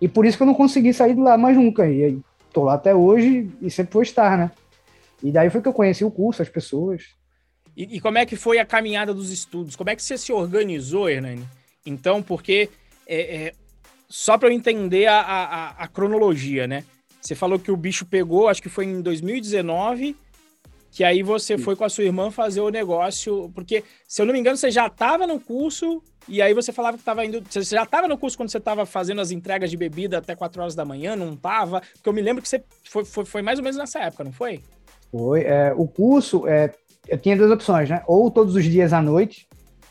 E por isso que eu não consegui sair de lá mais nunca. E estou lá até hoje e sempre vou estar, né? E daí foi que eu conheci o curso, as pessoas. E, e como é que foi a caminhada dos estudos? Como é que você se organizou, Hernani? Então, porque é, é, só para eu entender a, a, a cronologia, né? Você falou que o bicho pegou, acho que foi em 2019, que aí você Sim. foi com a sua irmã fazer o negócio, porque, se eu não me engano, você já estava no curso, e aí você falava que estava indo. Você já estava no curso quando você estava fazendo as entregas de bebida até 4 horas da manhã, não estava? Porque eu me lembro que você foi, foi, foi, mais ou menos nessa época, não foi? Foi. É, o curso, é, eu tinha duas opções, né? Ou todos os dias à noite,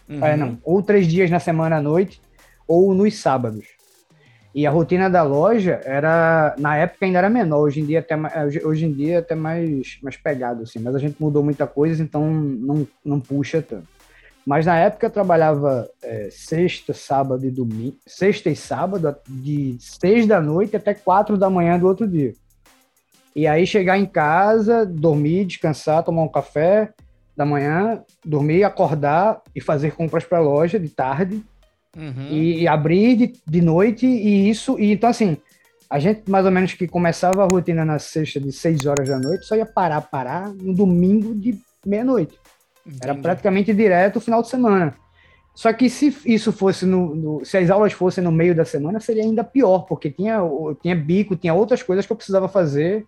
uhum. é, não, ou três dias na semana à noite, ou nos sábados. E a rotina da loja era, na época ainda era menor, hoje em dia até, hoje em dia até mais, mais pegado, assim, mas a gente mudou muita coisa, então não, não puxa tanto. Mas na época eu trabalhava é, sexta, sábado e domingo, sexta e sábado, de seis da noite até quatro da manhã do outro dia. E aí chegar em casa, dormir, descansar, tomar um café da manhã, dormir, acordar e fazer compras para a loja de tarde Uhum. E, e, abrir de, de noite e isso. E então, assim, a gente mais ou menos que começava a rotina na sexta de 6 horas da noite, só ia parar, parar no domingo de meia-noite. Era praticamente direto o final de semana. Só que se isso fosse no, no, se as aulas fossem no meio da semana, seria ainda pior, porque tinha, tinha bico, tinha outras coisas que eu precisava fazer,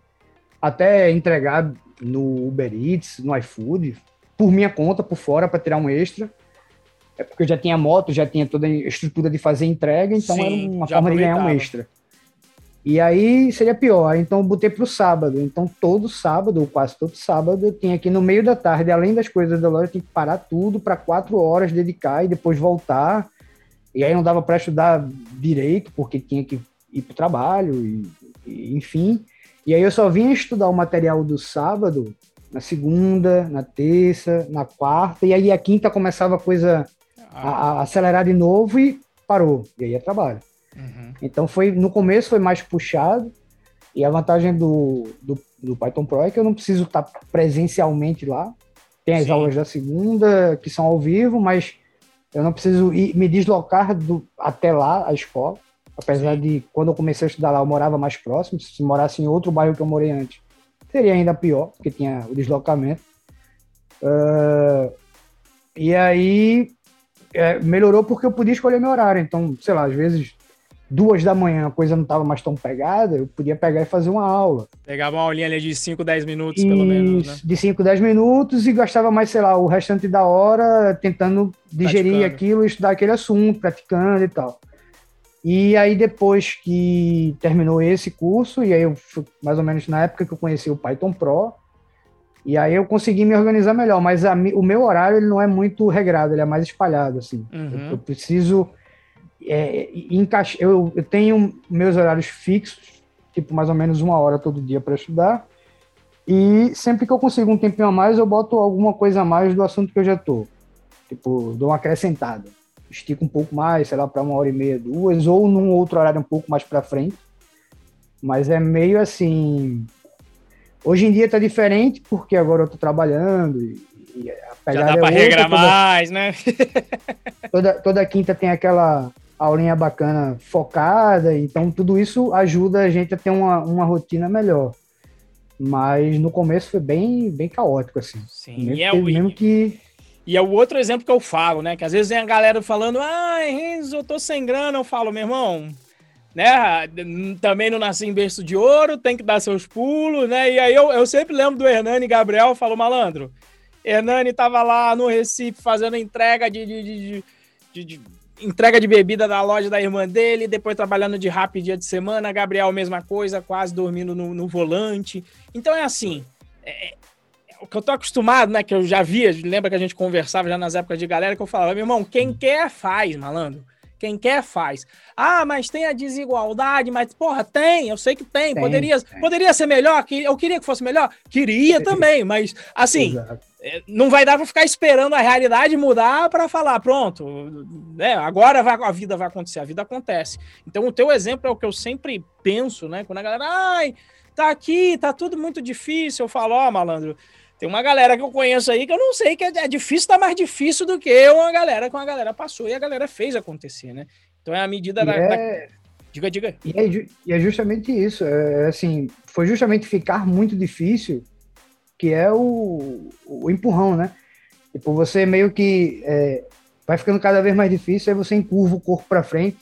até entregar no Uber Eats, no iFood, por minha conta, por fora, para tirar um extra. É porque eu já tinha moto, já tinha toda a estrutura de fazer entrega, então Sim, era uma forma de ganhar um extra. E aí seria pior, então eu botei para o sábado. Então todo sábado, ou quase todo sábado, eu tinha aqui no meio da tarde, além das coisas da loja, eu tinha que parar tudo para quatro horas, dedicar e depois voltar. E aí não dava para estudar direito, porque tinha que ir para o trabalho, e, e, enfim. E aí eu só vinha estudar o material do sábado na segunda, na terça, na quarta, e aí a quinta começava a coisa a, a acelerar de novo e parou. E aí é trabalho. Uhum. Então foi no começo foi mais puxado. E a vantagem do, do, do, Python Pro é que eu não preciso estar presencialmente lá. Tem as Sim. aulas da segunda que são ao vivo, mas eu não preciso ir, me deslocar do, até lá, a escola. Apesar Sim. de quando eu comecei a estudar lá, eu morava mais próximo. Se morasse em outro bairro que eu morei antes, seria ainda pior, porque tinha o deslocamento. Uh, e aí é, melhorou porque eu podia escolher meu horário. Então, sei lá, às vezes duas da manhã a coisa não estava mais tão pegada, eu podia pegar e fazer uma aula. Pegava uma aulinha ali de 5, 10 minutos, e, pelo menos, né? De 5, 10 minutos e gastava mais, sei lá, o restante da hora tentando digerir praticando. aquilo, estudar aquele assunto, praticando e tal. E aí, depois que terminou esse curso, e aí eu fui mais ou menos na época que eu conheci o Python Pro, e aí eu consegui me organizar melhor, mas a, o meu horário ele não é muito regrado, ele é mais espalhado, assim. Uhum. Eu, eu, preciso é, encaixar... Eu, eu tenho meus horários fixos, tipo mais ou menos uma hora todo dia para estudar, e sempre que eu consigo um tempinho a mais, eu boto alguma coisa a mais do assunto que eu já tô. Tipo, dou uma acrescentada. Estico um pouco mais, sei lá, para uma hora e meia, duas, ou num outro horário um pouco mais para frente. Mas é meio assim, Hoje em dia tá diferente, porque agora eu tô trabalhando e, e a pegada Já dá pra é regrar mais, né? toda, toda quinta tem aquela aulinha bacana focada, então tudo isso ajuda a gente a ter uma, uma rotina melhor. Mas no começo foi bem, bem caótico, assim. Sim, mesmo, e é o... mesmo que... E é o outro exemplo que eu falo, né? Que às vezes vem a galera falando, ah, Renzo, eu tô sem grana. Eu falo, meu irmão, né? Também não nasci em berço de ouro, tem que dar seus pulos, né? E aí eu, eu sempre lembro do Hernani Gabriel, falou, malandro, Hernani tava lá no Recife fazendo entrega de, de, de, de, entrega de bebida da loja da irmã dele, depois trabalhando de rap dia de semana, Gabriel mesma coisa, quase dormindo no, no volante. Então é assim, é, é, o que eu tô acostumado, né, que eu já via, lembra que a gente conversava já nas épocas de galera, que eu falava, meu irmão, quem quer faz, malandro. Quem quer faz. Ah, mas tem a desigualdade, mas porra, tem, eu sei que tem. tem poderia, tem. poderia ser melhor, eu queria que fosse melhor, queria também, mas assim, Exato. É, não vai dar para ficar esperando a realidade mudar para falar, pronto, né, agora vai, a vida vai acontecer, a vida acontece. Então o teu exemplo é o que eu sempre penso, né, quando a galera, ai, tá aqui, tá tudo muito difícil, eu falo, ó, oh, malandro, tem uma galera que eu conheço aí que eu não sei que é, é difícil, tá mais difícil do que uma galera que uma galera passou e a galera fez acontecer, né? Então é a medida da, é... da, Diga, diga. E é, e é justamente isso. É, assim, foi justamente ficar muito difícil que é o, o empurrão, né? Tipo, você meio que é, vai ficando cada vez mais difícil, aí você encurva o corpo para frente,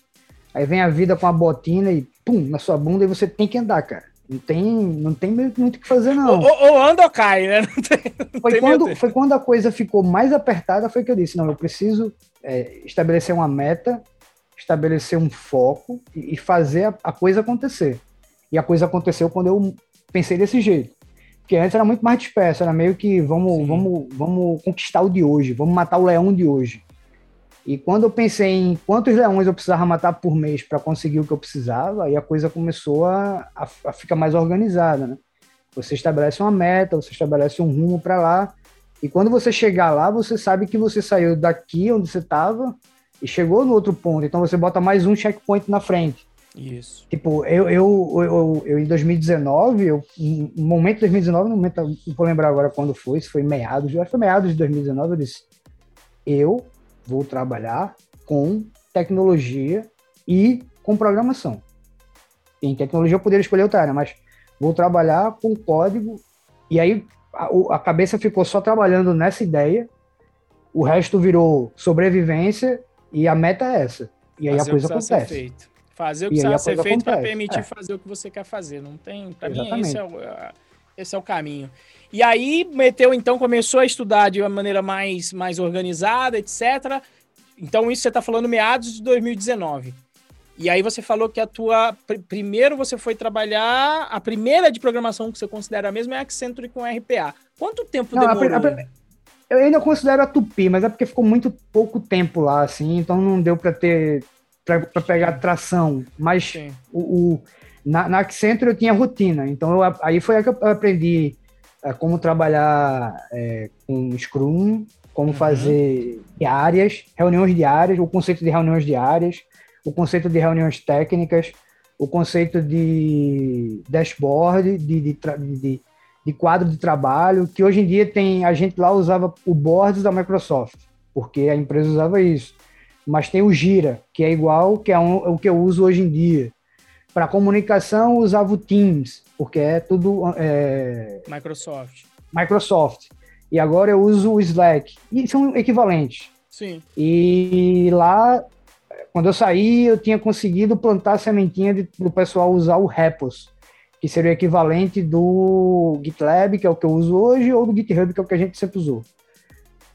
aí vem a vida com a botina e pum, na sua bunda e você tem que andar, cara. Não tem, não tem muito o que fazer, não. Ou, ou anda ou cai, né? Não tem, não foi, quando, foi quando a coisa ficou mais apertada, foi que eu disse, não, eu preciso é, estabelecer uma meta, estabelecer um foco e, e fazer a, a, coisa acontecer. E a coisa aconteceu quando eu pensei desse jeito. Porque antes era muito mais disperso, era meio que vamos, vamos, vamos conquistar o de hoje, vamos matar o leão de hoje. E quando eu pensei em quantos leões eu precisava matar por mês para conseguir o que eu precisava, aí a coisa começou a, a, a ficar mais organizada, né? Você estabelece uma meta, você estabelece um rumo para lá, e quando você chegar lá, você sabe que você saiu daqui onde você estava e chegou no outro ponto. Então você bota mais um checkpoint na frente. Isso. Tipo, eu, eu, eu, eu, em 2019, eu, no momento de 2019, no momento, não vou lembrar agora quando foi, se foi meados, acho que foi meados de 2019, eu disse, eu vou trabalhar com tecnologia e com programação. Em tecnologia eu poderia escolher outra área, mas vou trabalhar com código. E aí a, a cabeça ficou só trabalhando nessa ideia, o resto virou sobrevivência e a meta é essa. E aí fazer a coisa acontece. Fazer o que precisa ser feito para permitir é. fazer o que você quer fazer. Não tem, para mim esse é, o, esse é o caminho. E aí meteu, então, começou a estudar de uma maneira mais, mais organizada, etc. Então, isso você está falando meados de 2019. E aí você falou que a tua. Primeiro você foi trabalhar. A primeira de programação que você considera mesmo é a Accenture com RPA. Quanto tempo não, demorou? A, a, eu ainda considero a Tupi, mas é porque ficou muito pouco tempo lá, assim, então não deu para ter. para pegar tração. Mas o, o, na, na Accenture eu tinha rotina, então eu, aí foi aí que eu aprendi é, como trabalhar é, com Scrum, como uhum. fazer diárias, reuniões diárias, o conceito de reuniões diárias, o conceito de reuniões técnicas, o conceito de dashboard, de, de, de, de quadro de trabalho, que hoje em dia tem, a gente lá usava o boards da Microsoft, porque a empresa usava isso. Mas tem o Gira, que é igual que é um, o que eu uso hoje em dia. Para comunicação, usava o Teams, porque é tudo. É, Microsoft. Microsoft. E agora eu uso o Slack. E são equivalentes. Sim. E lá, quando eu saí, eu tinha conseguido plantar a sementinha de, do pessoal usar o Repos, que seria o equivalente do GitLab, que é o que eu uso hoje, ou do GitHub, que é o que a gente sempre usou.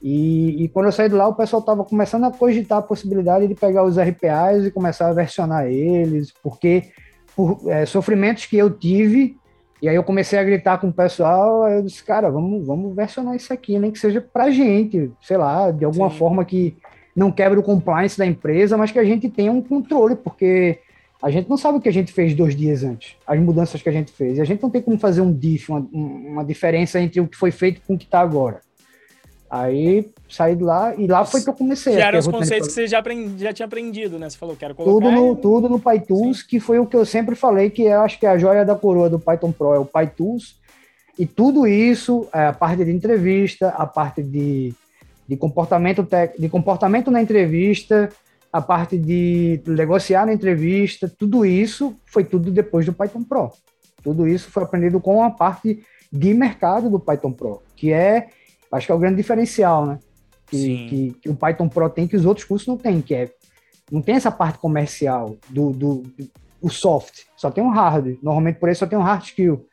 E, e quando eu saí de lá, o pessoal estava começando a cogitar a possibilidade de pegar os RPAs e começar a versionar eles, porque por é, sofrimentos que eu tive, e aí eu comecei a gritar com o pessoal, aí eu disse, cara, vamos, vamos versionar isso aqui, nem que seja pra gente, sei lá, de alguma Sim. forma que não quebre o compliance da empresa, mas que a gente tenha um controle, porque a gente não sabe o que a gente fez dois dias antes, as mudanças que a gente fez. E a gente não tem como fazer um diff, uma, uma diferença entre o que foi feito com o que está agora. Aí saí de lá e lá foi que eu comecei. Que eram os conceitos que você já, aprendi, já tinha aprendido, né? Você falou que era colocar... Tudo no, tudo no PyTools, Sim. que foi o que eu sempre falei, que eu acho que é a joia da coroa do Python Pro, é o PyTools. E tudo isso, é a parte de entrevista, a parte de de comportamento, tec... de comportamento na entrevista, a parte de negociar na entrevista, tudo isso foi tudo depois do Python Pro. Tudo isso foi aprendido com a parte de mercado do Python Pro, que é, acho que é o grande diferencial, né? Que, que, que, o Python Pro tem que os outros cursos não têm, que é não tem essa parte comercial do, do, do o soft, só tem um hard. Normalmente por isso só tem um hard skill.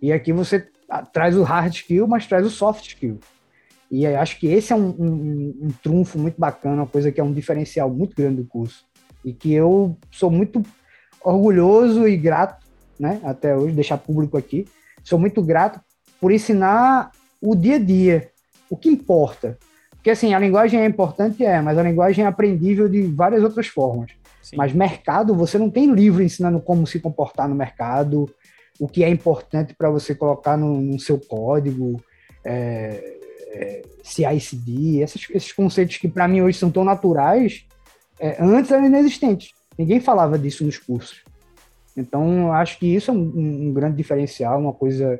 E aqui você traz o hard skill, mas traz o soft skill. E acho que esse é um, um, um, trunfo muito bacana, uma coisa que é um diferencial muito grande do curso. E que eu sou muito orgulhoso e grato, né, até hoje, deixar público aqui, sou muito grato por ensinar o dia a dia, o que importa. Porque assim, a linguagem é importante, é, mas a linguagem é aprendível de várias outras formas. Sim. Mas mercado, você não tem livro ensinando como se comportar no mercado, o que é importante para você colocar no, no seu código. É, é, CICD, esses, esses conceitos que para mim hoje são tão naturais, é, antes eram inexistentes. Ninguém falava disso nos cursos. Então, acho que isso é um, um, grande diferencial, uma coisa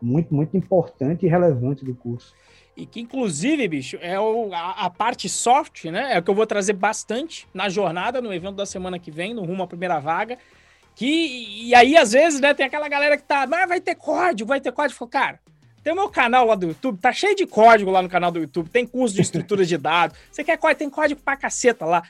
muito, muito importante e relevante do curso. E que, inclusive, bicho, é o, a, a, parte soft, né? É o que eu vou trazer bastante na jornada, no evento da semana que vem, no Rumo à Primeira Vaga. Que, e aí, às vezes, né, tem aquela galera que tá, mas vai ter código, vai ter código. Falei, cara, tem o meu canal lá do YouTube, tá cheio de código lá no canal do YouTube, tem curso de estrutura de dados. Você quer código? Tem código pra caceta lá.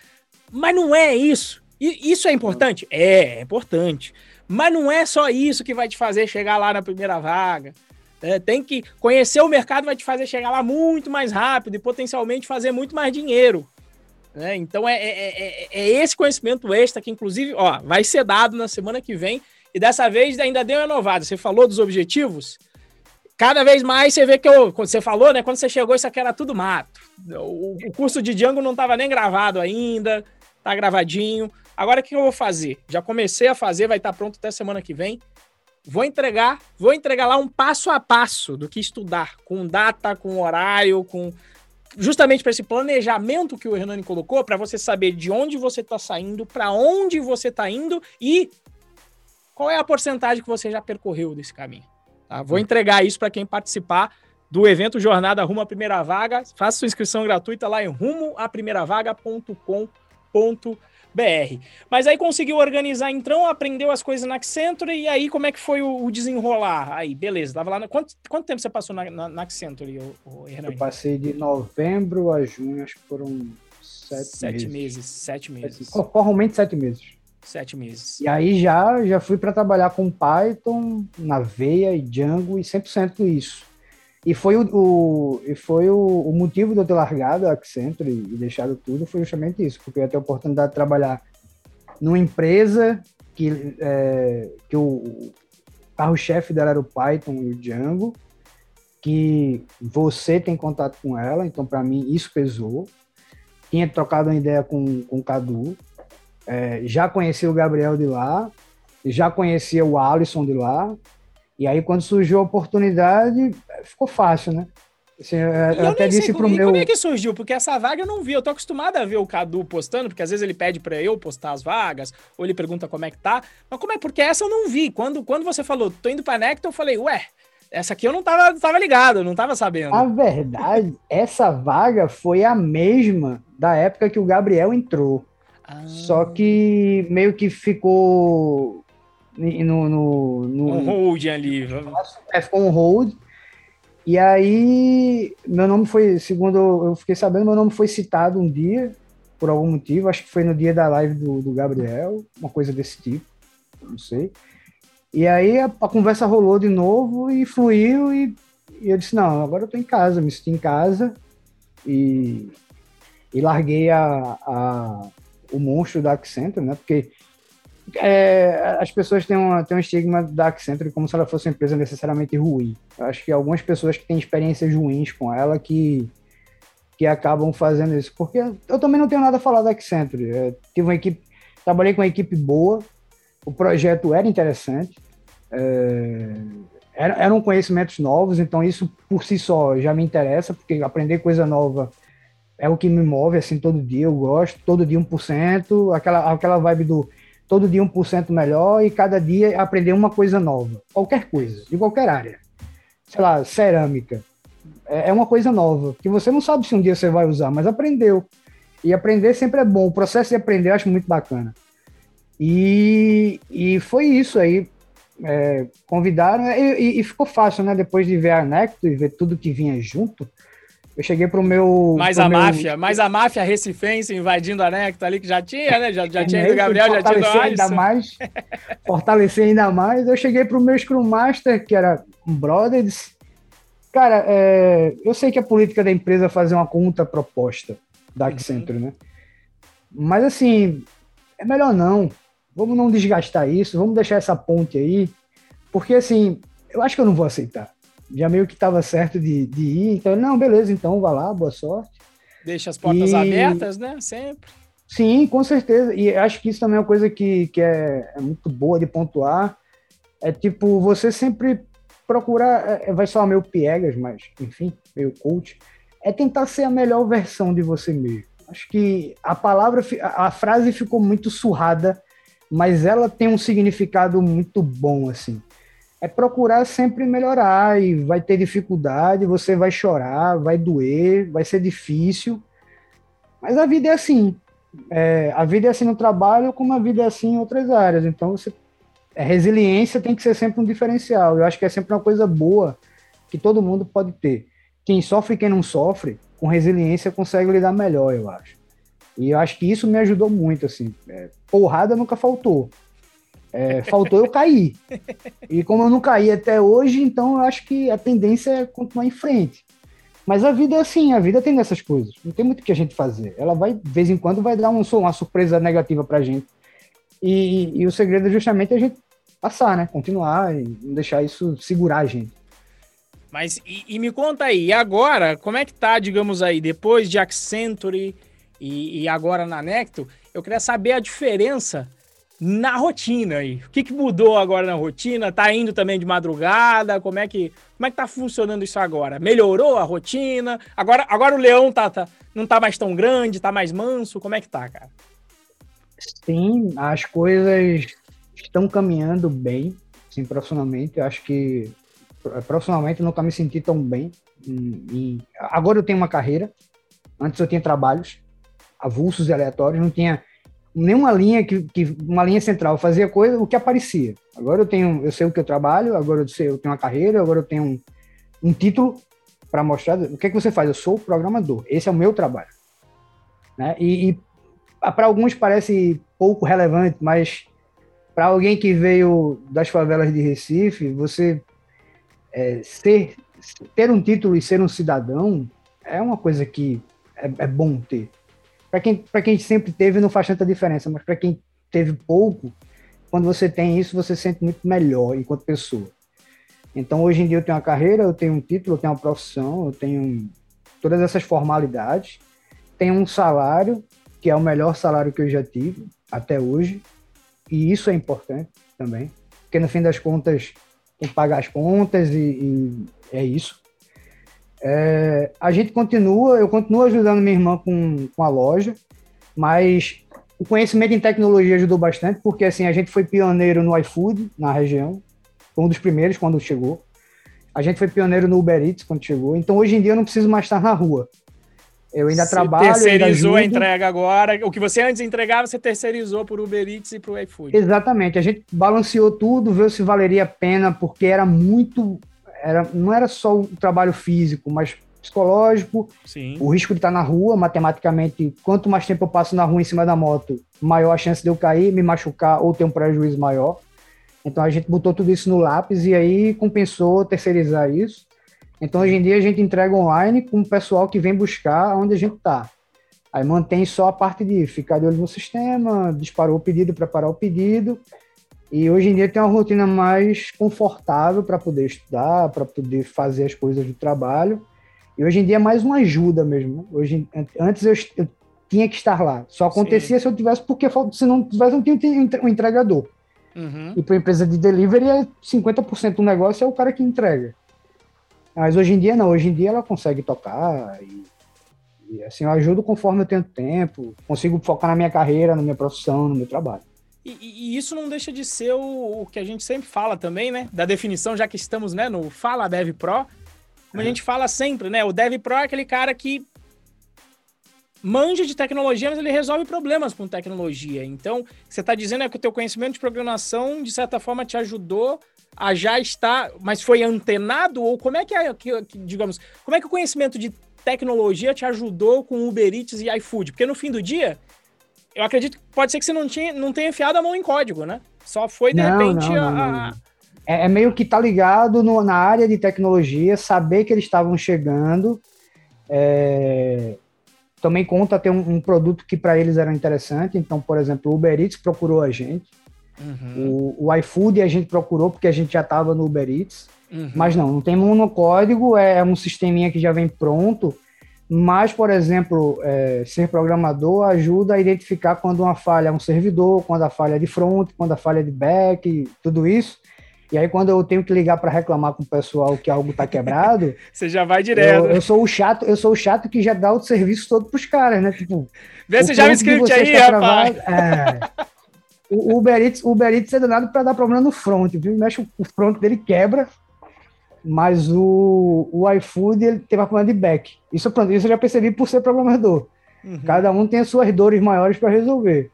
Mas não é isso. E isso é importante? É, é importante. Mas não é só isso que vai te fazer chegar lá na primeira vaga. É, tem que conhecer o mercado, vai te fazer chegar lá muito mais rápido e potencialmente fazer muito mais dinheiro. É, então é, é, é, esse conhecimento extra que, inclusive, ó, vai ser dado na semana que vem. E dessa vez ainda deu uma inovada. Você falou dos objetivos? cada vez mais você vê que eu, você falou, né? Quando você chegou, isso aqui era tudo mato. O, o curso de Django não estava nem gravado ainda, tá gravadinho. Agora o que eu vou fazer? Já comecei a fazer, vai estar tá pronto até semana que vem. Vou entregar, vou entregar lá um passo a passo do que estudar, com data, com horário, com justamente para esse planejamento que o Hernani colocou, para você saber de onde você está saindo, para onde você está indo e qual é a porcentagem que você já percorreu desse caminho. Tá? Vou entregar isso para quem participar do evento Jornada Rumo à Primeira Vaga. Faça sua inscrição gratuita lá em rumoaprimeiravaga.com.br. Mas aí conseguiu organizar, então, aprendeu as coisas na Accenture e aí como é que foi o, desenrolar? Aí, beleza, tava lá. Quanto, quanto tempo você passou na, na, na Accenture, o, o Eu passei de novembro a junho, acho que foram sete, sete meses. meses. Sete meses. Formalmente sete meses. Sete meses. E aí já, já fui para trabalhar com Python, na Veia e Django e 100% isso. E foi, o, o, e foi o, o, motivo de eu ter largado a Accenture e, deixado tudo, foi justamente isso, porque eu ia ter a oportunidade de trabalhar numa empresa que, é, que o carro-chefe dela era o Python e o Django, que você tem contato com ela, então para mim isso pesou. Tinha trocado uma ideia com, com o Cadu, é, já conhecia o Gabriel de lá, já conhecia o Alisson de lá, e aí quando surgiu a oportunidade, ficou fácil, né? Assim, eu, eu até disse pro meu. Como é que surgiu? Porque essa vaga eu não vi. Eu tô acostumado a ver o Cadu postando, porque às vezes ele pede para eu postar as vagas, ou ele pergunta como é que tá. Mas como é? Porque essa eu não vi. Quando, quando você falou, tô indo pra Nectar, eu falei, ué, essa aqui eu não tava, tava ligado, não tava sabendo. A verdade, essa vaga foi a mesma da época que o Gabriel entrou. Só ah. que meio que ficou no, no, no um hold ali. É, ficou um hold. E aí, meu nome foi, segundo eu fiquei sabendo, meu nome foi citado um dia. por algum motivo, acho que foi no dia da live do, do Gabriel, uma coisa desse tipo, não sei. E aí a, a conversa rolou de novo e fluiu e, e, eu disse, não, agora eu tô em casa, me senti em casa e, e larguei a, a, o monstro da Accenture, né? Porque é, as pessoas têm, uma, têm um estigma da Accenture como se ela fosse uma empresa necessariamente ruim. Eu acho que algumas pessoas que têm experiências ruins com ela que, que acabam fazendo isso. Porque eu também não tenho nada a falar da Accenture. Eu tive uma equipe, trabalhei com uma equipe boa, o projeto era interessante, é, eram conhecimentos novos, então isso por si só já me interessa, porque aprender coisa nova é o que me move, assim, todo dia eu gosto, todo dia 1%, aquela, aquela vibe do todo dia 1% melhor e cada dia aprender uma coisa nova. Qualquer coisa, de qualquer área. Sei lá, cerâmica. É, é uma coisa nova, que você não sabe se um dia você vai usar, mas aprendeu. E aprender sempre é bom. O processo de aprender eu acho muito bacana. E, e foi isso aí. É, convidaram e, e, ficou fácil, né? Depois de ver a Necto e ver tudo que vinha junto, eu cheguei pro meu. Mais pro a meu... máfia, mais a máfia recifense invadindo a Necto ali, que já tinha, né? Já, já tinha ido o Gabriel, já tinha ido ainda mais. fortalecer ainda mais. Eu cheguei pro meu Scrum Master, que era um brother, disse: Cara, é, eu sei que a política da empresa é fazer uma conta proposta da Accenture, uhum. né? Mas assim, é melhor não. Vamos não desgastar isso, vamos deixar essa ponte aí. Porque assim, eu acho que eu não vou aceitar já meio que estava certo de, de ir. Então, não, beleza, então vá lá, boa sorte. Deixa as portas e... abertas, né? Sempre. Sim, com certeza. E acho que isso também é uma coisa que, que é, é muito boa de pontuar. É tipo, você sempre procurar, é, vai soar meio piegas, mas enfim, meio coach, é tentar ser a melhor versão de você mesmo. Acho que a palavra, a frase ficou muito surrada, mas ela tem um significado muito bom, assim é procurar sempre melhorar e vai ter dificuldade, você vai chorar, vai doer, vai ser difícil, mas a vida é assim. É, a vida é assim no trabalho, como a vida é assim em outras áreas. Então, você, a resiliência tem que ser sempre um diferencial. Eu acho que é sempre uma coisa boa que todo mundo pode ter. Quem sofre e quem não sofre, com resiliência consegue lidar melhor, eu acho. E eu acho que isso me ajudou muito, assim. É, porrada nunca faltou. É, faltou eu cair. E como eu não caí até hoje, então eu acho que a tendência é continuar em frente. Mas a vida é assim, a vida tem dessas coisas. Não tem muito o que a gente fazer. Ela vai, de vez em quando, vai dar um, uma surpresa negativa pra gente. E, e o segredo é justamente a gente passar, né? Continuar e não deixar isso segurar a gente. Mas, e, e me conta aí, agora, como é que tá, digamos aí, depois de Accenture e, e agora na Necto, eu queria saber a diferença na rotina aí. O que, que mudou agora na rotina? Tá indo também de madrugada? Como é que como é que tá funcionando isso agora? Melhorou a rotina? Agora, agora o leão tá, tá não tá mais tão grande, tá mais manso. Como é que tá, cara? Sim, as coisas estão caminhando bem, sim, profissionalmente. Eu acho que profissionalmente eu nunca me senti tão bem. E agora eu tenho uma carreira. Antes eu tinha trabalhos avulsos e aleatórios, não tinha nenhuma linha que, que uma linha central fazia coisa o que aparecia. Agora eu tenho, eu sei o que eu trabalho, agora eu sei, eu tenho uma carreira, agora eu tenho um, um título para mostrar o que é que você faz. Eu sou programador. Esse é o meu trabalho, né? E, e para alguns parece pouco relevante, mas para alguém que veio das favelas de Recife, você é, ser ter um título e ser um cidadão é uma coisa que é, é bom ter para quem, quem sempre teve, não faz tanta diferença, mas para quem teve pouco, quando você tem isso, você se sente muito melhor enquanto pessoa. Então, hoje em dia, eu tenho uma carreira, eu tenho um título, eu tenho uma profissão, eu tenho todas essas formalidades, tenho um salário, que é o melhor salário que eu já tive até hoje, e isso é importante também, porque no fim das contas, tem que pagar as contas e, e é isso. É, a gente continua, eu continuo ajudando minha irmã com, com a loja, mas o conhecimento em tecnologia ajudou bastante, porque assim, a gente foi pioneiro no iFood na região, foi um dos primeiros quando chegou. A gente foi pioneiro no Uber Eats quando chegou. Então hoje em dia eu não preciso mais estar na rua. Eu ainda você trabalho. Terceirizou a entrega agora. O que você antes entregava, você terceirizou por Uber Eats e para o iFood. Exatamente. A gente balanceou tudo, viu se valeria a pena, porque era muito era, não era só o trabalho físico, mas psicológico, Sim. o risco de estar na rua, matematicamente, quanto mais tempo eu passo na rua em cima da moto, maior a chance de eu cair, me machucar ou ter um prejuízo maior. Então a gente botou tudo isso no lápis e aí compensou terceirizar isso. Então hoje em dia a gente entrega online com o pessoal que vem buscar onde a gente está. Aí mantém só a parte de ficar de olho no sistema, disparou o pedido, preparar o pedido. E hoje em dia tem uma rotina mais confortável para poder estudar, para poder fazer as coisas do trabalho. E hoje em dia é mais uma ajuda mesmo. Né? Hoje, antes eu, eu tinha que estar lá. Só acontecia Sim. se eu tivesse, porque se não tivesse, não tinha um entregador. Uhum. E para empresa de delivery, é 50% do negócio é o cara que entrega. Mas hoje em dia não, hoje em dia ela consegue tocar e, e assim, eu ajudo conforme eu tenho tempo, consigo focar na minha carreira, na minha profissão, no meu trabalho. E, e, isso não deixa de ser o, o, que a gente sempre fala também, né? Da definição, já que estamos né, no Fala Dev Pro. Como é. a gente fala sempre, né? O Dev Pro é aquele cara que manja de tecnologia, mas ele resolve problemas com tecnologia. Então, você está dizendo é que o teu conhecimento de programação, de certa forma, te ajudou a já estar, mas foi antenado? Ou como é que é, que, digamos, como é que o conhecimento de tecnologia te ajudou com Uber Eats e iFood? Porque no fim do dia, eu acredito que pode ser que você não, tinha, não tenha enfiado a mão em código, né? Só foi, de não, repente, não, não, a... É, é, meio que tá ligado no, na área de tecnologia, saber que eles estavam chegando, é, também conta ter um, um produto que para eles era interessante. Então, por exemplo, o Uber Eats procurou a gente. Uhum. O, o iFood a gente procurou porque a gente já estava no Uber Eats. Uhum. Mas não, não tem monocódigo, é um sisteminha que já vem pronto. Mas, por exemplo, é, ser programador ajuda a identificar quando uma falha é um servidor, quando a falha é de front, quando a falha é de back, tudo isso. E aí, quando eu tenho que ligar para reclamar com o pessoal que algo está quebrado. Você já vai direto. Eu, eu, sou o chato, eu sou o chato que já dá o serviço todo para os caras, né? Tipo. Vê se já me script aí, rapaz. É, o Uber Eats, Uber Eats é danado para dar problema no front, viu? Mexe o front dele quebra, mas o, o iFood ele teve problema de back. Isso, isso eu já percebi por ser programador. Uhum. Cada um tem as suas dores maiores para resolver.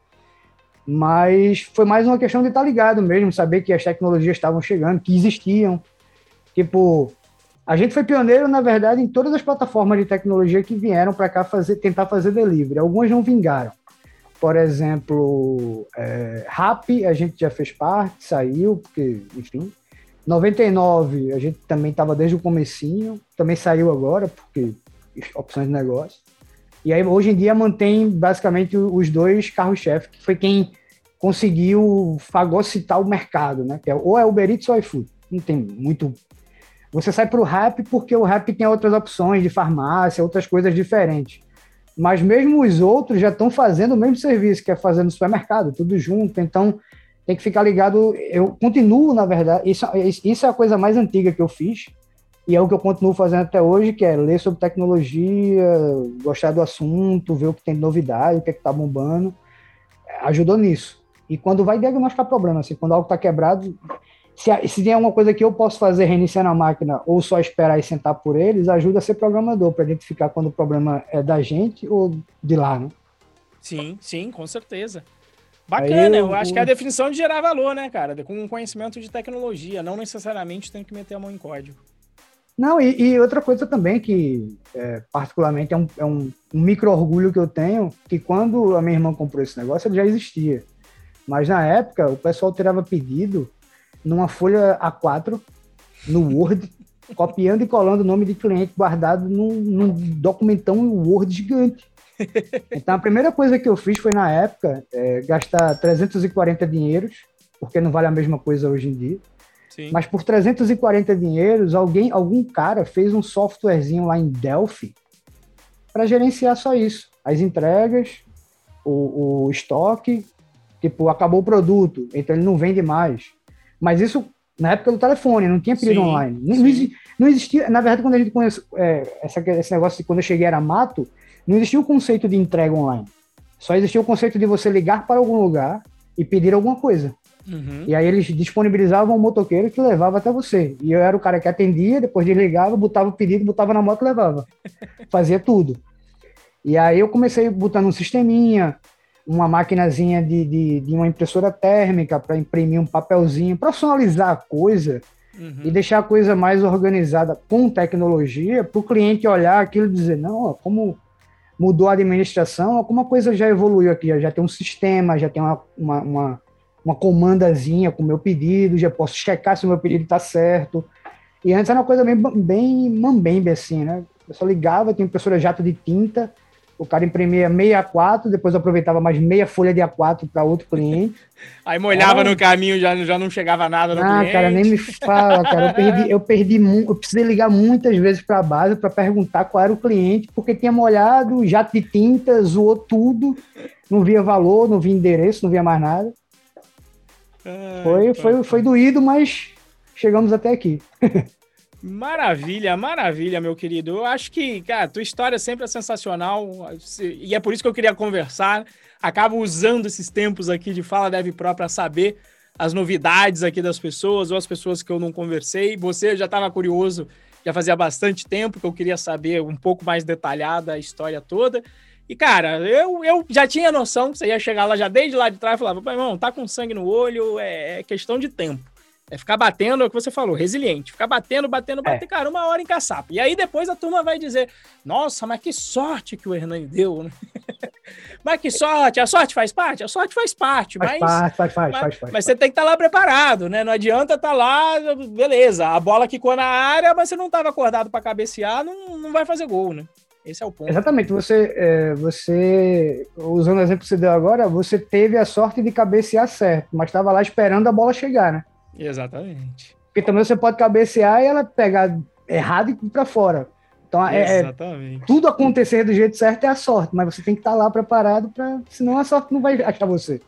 Mas foi mais uma questão de estar ligado mesmo, saber que as tecnologias estavam chegando, que existiam. Tipo, a gente foi pioneiro, na verdade, em todas as plataformas de tecnologia que vieram para cá fazer, tentar fazer delivery. Algumas não vingaram. Por exemplo, é, Rap, a gente já fez parte, saiu, porque, enfim. 99, a gente também estava desde o comecinho, também saiu agora, porque opções de negócio. E aí, hoje em dia, mantém basicamente os dois carros-chefe, que foi quem conseguiu fagocitar o mercado, né? Que é, ou é Uber Eats ou iFood. Não tem muito. Você sai para o rap porque o rap tem outras opções de farmácia, outras coisas diferentes. Mas mesmo os outros já estão fazendo o mesmo serviço, que é fazendo supermercado, tudo junto. Então, tem que ficar ligado. Eu continuo, na verdade, isso, isso é a coisa mais antiga que eu fiz e é o que eu continuo fazendo até hoje, que é ler sobre tecnologia, gostar do assunto, ver o que tem de novidade, o que é que tá bombando. Ajudou nisso. E quando vai diagnosticar problema, assim, quando algo está quebrado, se, se tem alguma coisa que eu posso fazer reiniciando a máquina ou só esperar e sentar por eles, ajuda a ser programador, para identificar quando o problema é da gente ou de lá, né? Sim, sim, com certeza. Bacana, eu, eu acho que é a definição de gerar valor, né, cara? Com um conhecimento de tecnologia, não necessariamente tem que meter a mão em código. Não, e, e, outra coisa também que, é, particularmente, é, um, é um, um micro-orgulho que eu tenho, que quando a minha irmã comprou esse negócio, ele já existia. Mas na época, o pessoal tirava pedido numa folha A4, no Word, copiando e colando o nome de cliente guardado num, num documentão Word gigante. Então, a primeira coisa que eu fiz foi, na época, é, gastar 340 dinheiros, porque não vale a mesma coisa hoje em dia Sim. Mas por 340 dinheiros, alguém, algum cara fez um softwarezinho lá em Delphi para gerenciar só isso. As entregas, o, o estoque, tipo, acabou o produto, então ele não vende mais. Mas isso na época do telefone, não tinha pedido sim, online. Não, não, existia, na verdade, quando a gente conhece, é, essa, esse negócio de quando eu cheguei era mato, não existia o conceito de entrega online. Só existia o conceito de você ligar para algum lugar e pedir alguma coisa. Uhum. E aí eles disponibilizavam um motoqueiro que levava até você. E eu era o cara que atendia, depois desligava, botava o pedido, botava na moto e levava. Fazia tudo. E aí eu comecei botando um sisteminha, uma maquinazinha de, de, de uma impressora térmica para imprimir um papelzinho, profissionalizar a coisa, uhum. e deixar a coisa mais organizada com tecnologia para o cliente olhar aquilo e dizer, não, ó, como mudou a administração, alguma coisa já evoluiu aqui, já tem um sistema, já tem uma, uma, uma, uma comandazinha com o meu pedido, já posso checar se o meu pedido está certo. E antes era uma coisa bem, bem mambembe, assim, né? Eu só ligava, tinha impressora jato de tinta, o cara imprimia meia A4, depois aproveitava mais meia folha de A4 para outro cliente. Aí molhava no caminho, já, já não chegava nada no ah, cliente. Ah, cara, nem me fala, cara. Eu perdi, eu perdi eu precisei ligar muitas vezes para a base para perguntar qual era o cliente, porque tinha molhado, jato de tinta, zoou tudo, não via valor, não via endereço, não via mais nada. Ai, foi, foi, foi doído, mas chegamos até aqui. Maravilha, maravilha, meu querido. Eu acho que, cara, tua história sempre é sensacional e é por isso que eu queria conversar. Acabo usando esses tempos aqui de Fala Deve Pro para saber as novidades aqui das pessoas ou as pessoas que eu não conversei. Você já estava curioso, já fazia bastante tempo que eu queria saber um pouco mais detalhada a história toda. E, cara, eu, eu já tinha noção que você ia chegar lá já desde lá de trás e falava, irmão, tá com sangue no olho, é, é questão de tempo. É ficar batendo, é o que você falou, resiliente. Ficar batendo, batendo, batendo, é. cara, uma hora em caçapa. E aí depois a turma vai dizer: Nossa, mas que sorte que o Hernani deu, né? mas que sorte, a sorte faz parte? A sorte faz parte, faz mas. Parte, faz, faz, mas, faz, faz, mas você tem que estar tá lá preparado, né? Não adianta estar tá lá, beleza, a bola quicou na área, mas você não estava acordado para cabecear, não, não vai fazer gol, né? Esse é o ponto. Exatamente. Você, é, você, usando o exemplo que você deu agora, você teve a sorte de cabecear certo, mas estava lá esperando a bola chegar, né? Exatamente. Porque também você pode cabecear e ela pegar errado e ir para fora. Então, é, é, tudo acontecer do jeito certo é a sorte, mas você tem que estar tá lá preparado para, senão a sorte não vai achar você.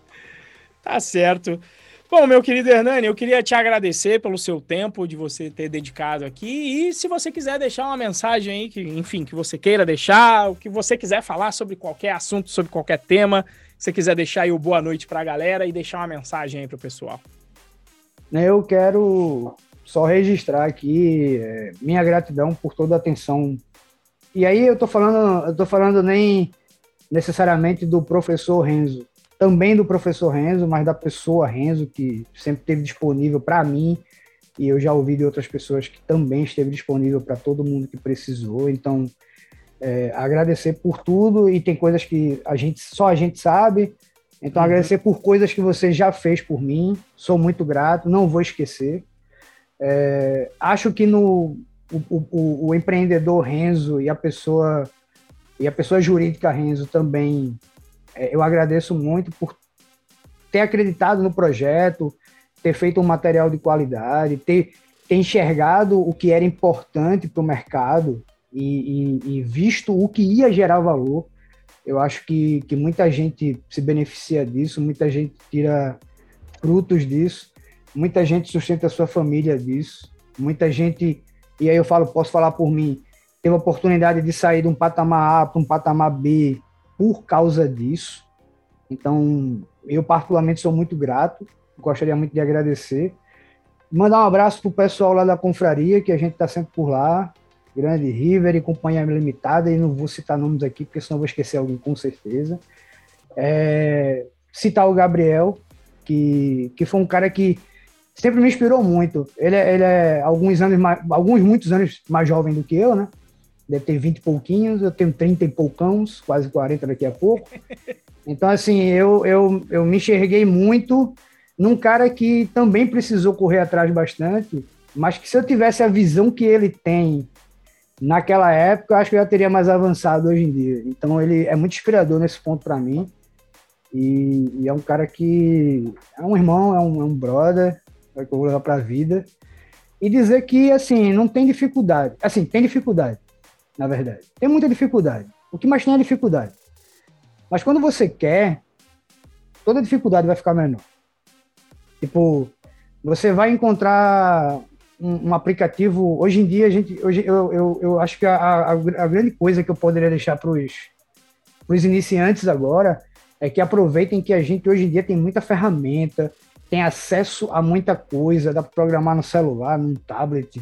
Tá certo. Bom, meu querido Hernani, eu queria te agradecer pelo seu tempo de você ter dedicado aqui. E se você quiser deixar uma mensagem aí, que, enfim, que você queira deixar, o que você quiser falar sobre qualquer assunto, sobre qualquer tema, se você quiser deixar aí o boa noite para a galera e deixar uma mensagem aí para o pessoal. Né, eu quero só registrar aqui é, minha gratidão por toda a atenção. E aí eu tô falando, eu tô falando nem necessariamente do professor Renzo, também do professor Renzo, mas da pessoa Renzo que sempre esteve disponível para mim e eu já ouvi de outras pessoas que também esteve disponível para todo mundo que precisou. Então, é, agradecer por tudo e tem coisas que a gente só a gente sabe, então, uhum. agradecer por coisas que você já fez por mim. Sou muito grato, não vou esquecer. É, acho que no o, o, o, empreendedor Renzo e a pessoa e a pessoa jurídica Renzo também, é, eu agradeço muito por ter acreditado no projeto, ter feito um material de qualidade, ter, ter enxergado o que era importante para o mercado e, e, e visto o que ia gerar valor. Eu acho que, que muita gente se beneficia disso, muita gente tira frutos disso, muita gente sustenta a sua família disso, muita gente, e aí eu falo, posso falar por mim, teve a oportunidade de sair de um patamar A para um patamar B por causa disso. Então, eu particularmente sou muito grato, gostaria muito de agradecer. Mandar um abraço para o pessoal lá da confraria, que a gente está sempre por lá, Grande River e Companhia Limitada, e não vou citar nomes aqui, porque senão vou esquecer alguém com certeza. É, citar o Gabriel, que, que foi um cara que sempre me inspirou muito. Ele, é, ele é alguns anos, mais, alguns muitos anos mais jovem do que eu, né? Deve ter 20 e pouquinhos, eu tenho 30 e poucãos, quase 40 daqui a pouco. Então, assim, eu, eu, eu me enxerguei muito num cara que também precisou correr atrás bastante, mas que se eu tivesse a visão que ele tem naquela época, eu acho que eu já teria mais avançado hoje em dia. Então, ele é muito inspirador nesse ponto para mim. E, e, é um cara que é um irmão, é um, é um brother, é que eu vou levar para a vida. E dizer que, assim, não tem dificuldade. Assim, tem dificuldade, na verdade. Tem muita dificuldade. O que mais tem é dificuldade. Mas quando você quer, toda dificuldade vai ficar menor. Tipo, você vai encontrar um, aplicativo. Hoje em dia, a gente, hoje, eu, eu, eu acho que a, a, a grande coisa que eu poderia deixar para os iniciantes agora é que aproveitem que a gente hoje em dia tem muita ferramenta, tem acesso a muita coisa, dá para programar no celular, no tablet,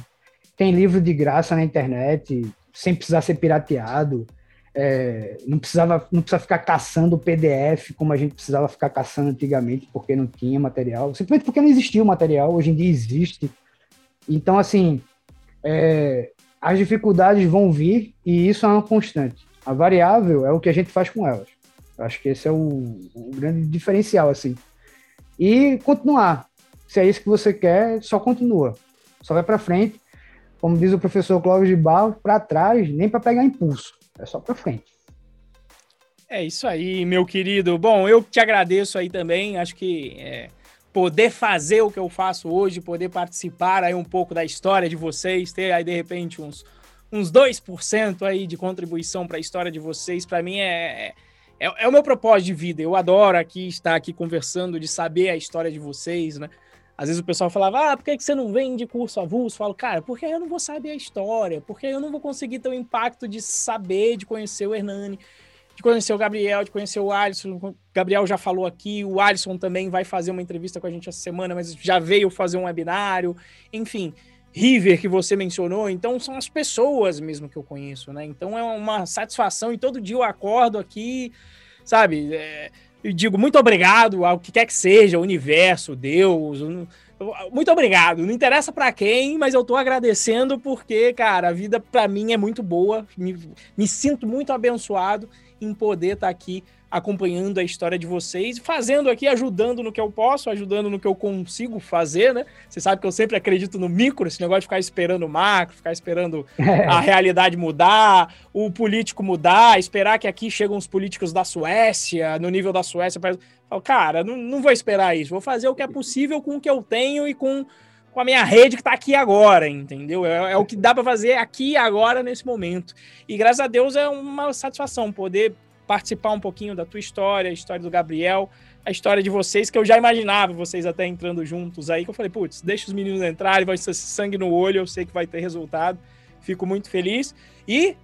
tem livro de graça na internet, sem precisar ser pirateado. É, não precisava não precisa ficar caçando o PDF como a gente precisava ficar caçando antigamente porque não tinha material simplesmente porque não existia o material hoje em dia existe Então, assim, é, as dificuldades vão vir e isso é uma constante. A variável é o que a gente faz com elas. Acho que esse é o, o grande diferencial, assim. E continuar. Se é isso que você quer, só continua. Só vai para frente. Como diz o professor Clóvis de Barros, para trás, nem para pegar impulso. É só para frente. É isso aí, meu querido. Bom, eu te agradeço aí também. Acho que é, poder fazer o que eu faço hoje, poder participar aí um pouco da história de vocês, ter aí de repente uns, uns 2% aí de contribuição para a história de vocês, para mim é, é, é, o meu propósito de vida. Eu adoro aqui estar aqui conversando, de saber a história de vocês, né? Às vezes o pessoal falava, ah, por que você não vem de curso avulso? Eu falo, cara, porque eu não vou saber a história, porque eu não vou conseguir ter o impacto de saber, de conhecer o Hernani de conhecer o Gabriel, de conhecer o Alisson. O Gabriel já falou aqui, o Alisson também vai fazer uma entrevista com a gente essa semana, mas já veio fazer um webinário. Enfim, River, que você mencionou. Então, são as pessoas mesmo que eu conheço, né? Então, é uma satisfação e todo dia eu acordo aqui, sabe? É, digo muito obrigado ao que quer que seja, o universo, Deus. Muito obrigado. Não interessa para quem, mas eu tô agradecendo porque, cara, a vida para mim é muito boa. Me, me sinto muito abençoado em poder estar tá aqui acompanhando a história de vocês, fazendo aqui, ajudando no que eu posso, ajudando no que eu consigo fazer, né? Você sabe que eu sempre acredito no micro, esse negócio de ficar esperando o macro, ficar esperando a realidade mudar, o político mudar, esperar que aqui chegam os políticos da Suécia, no nível da Suécia. Pra... Cara, não, não vou esperar isso, vou fazer o que é possível com o que eu tenho e com com a minha rede que está aqui agora, entendeu? É, é o que dá para fazer aqui agora, nesse momento. E graças a Deus é uma satisfação poder participar um pouquinho da tua história, a história do Gabriel, a história de vocês, que eu já imaginava vocês até entrando juntos aí, que eu falei, putz, deixa os meninos entrarem, vai ser sangue no olho, eu sei que vai ter resultado. Fico muito feliz. E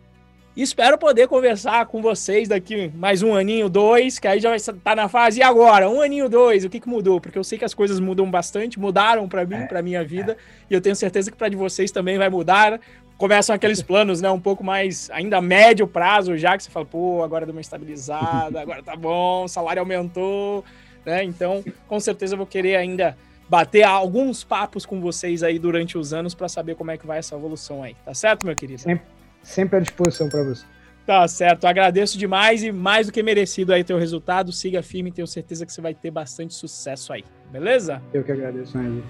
espero poder conversar com vocês daqui mais um aninho, dois, que aí já vai estar tá na fase. E agora? Um aninho, dois, o que, que mudou? Porque eu sei que as coisas mudam bastante, mudaram para mim, é, para minha vida, é. e eu tenho certeza que para de vocês também vai mudar. Começam aqueles planos, né, um pouco mais, ainda médio prazo já, que você fala, pô, agora deu uma estabilizada, agora tá bom, o salário aumentou, né? Então, com certeza eu vou querer ainda bater alguns papos com vocês aí durante os anos para saber como é que vai essa evolução aí. Tá certo, meu querido? Sempre sempre à disposição para você. Tá certo, agradeço demais e mais do que merecido aí teu resultado. Siga firme, tenho certeza que você vai ter bastante sucesso aí, beleza? Eu que agradeço, Anjo.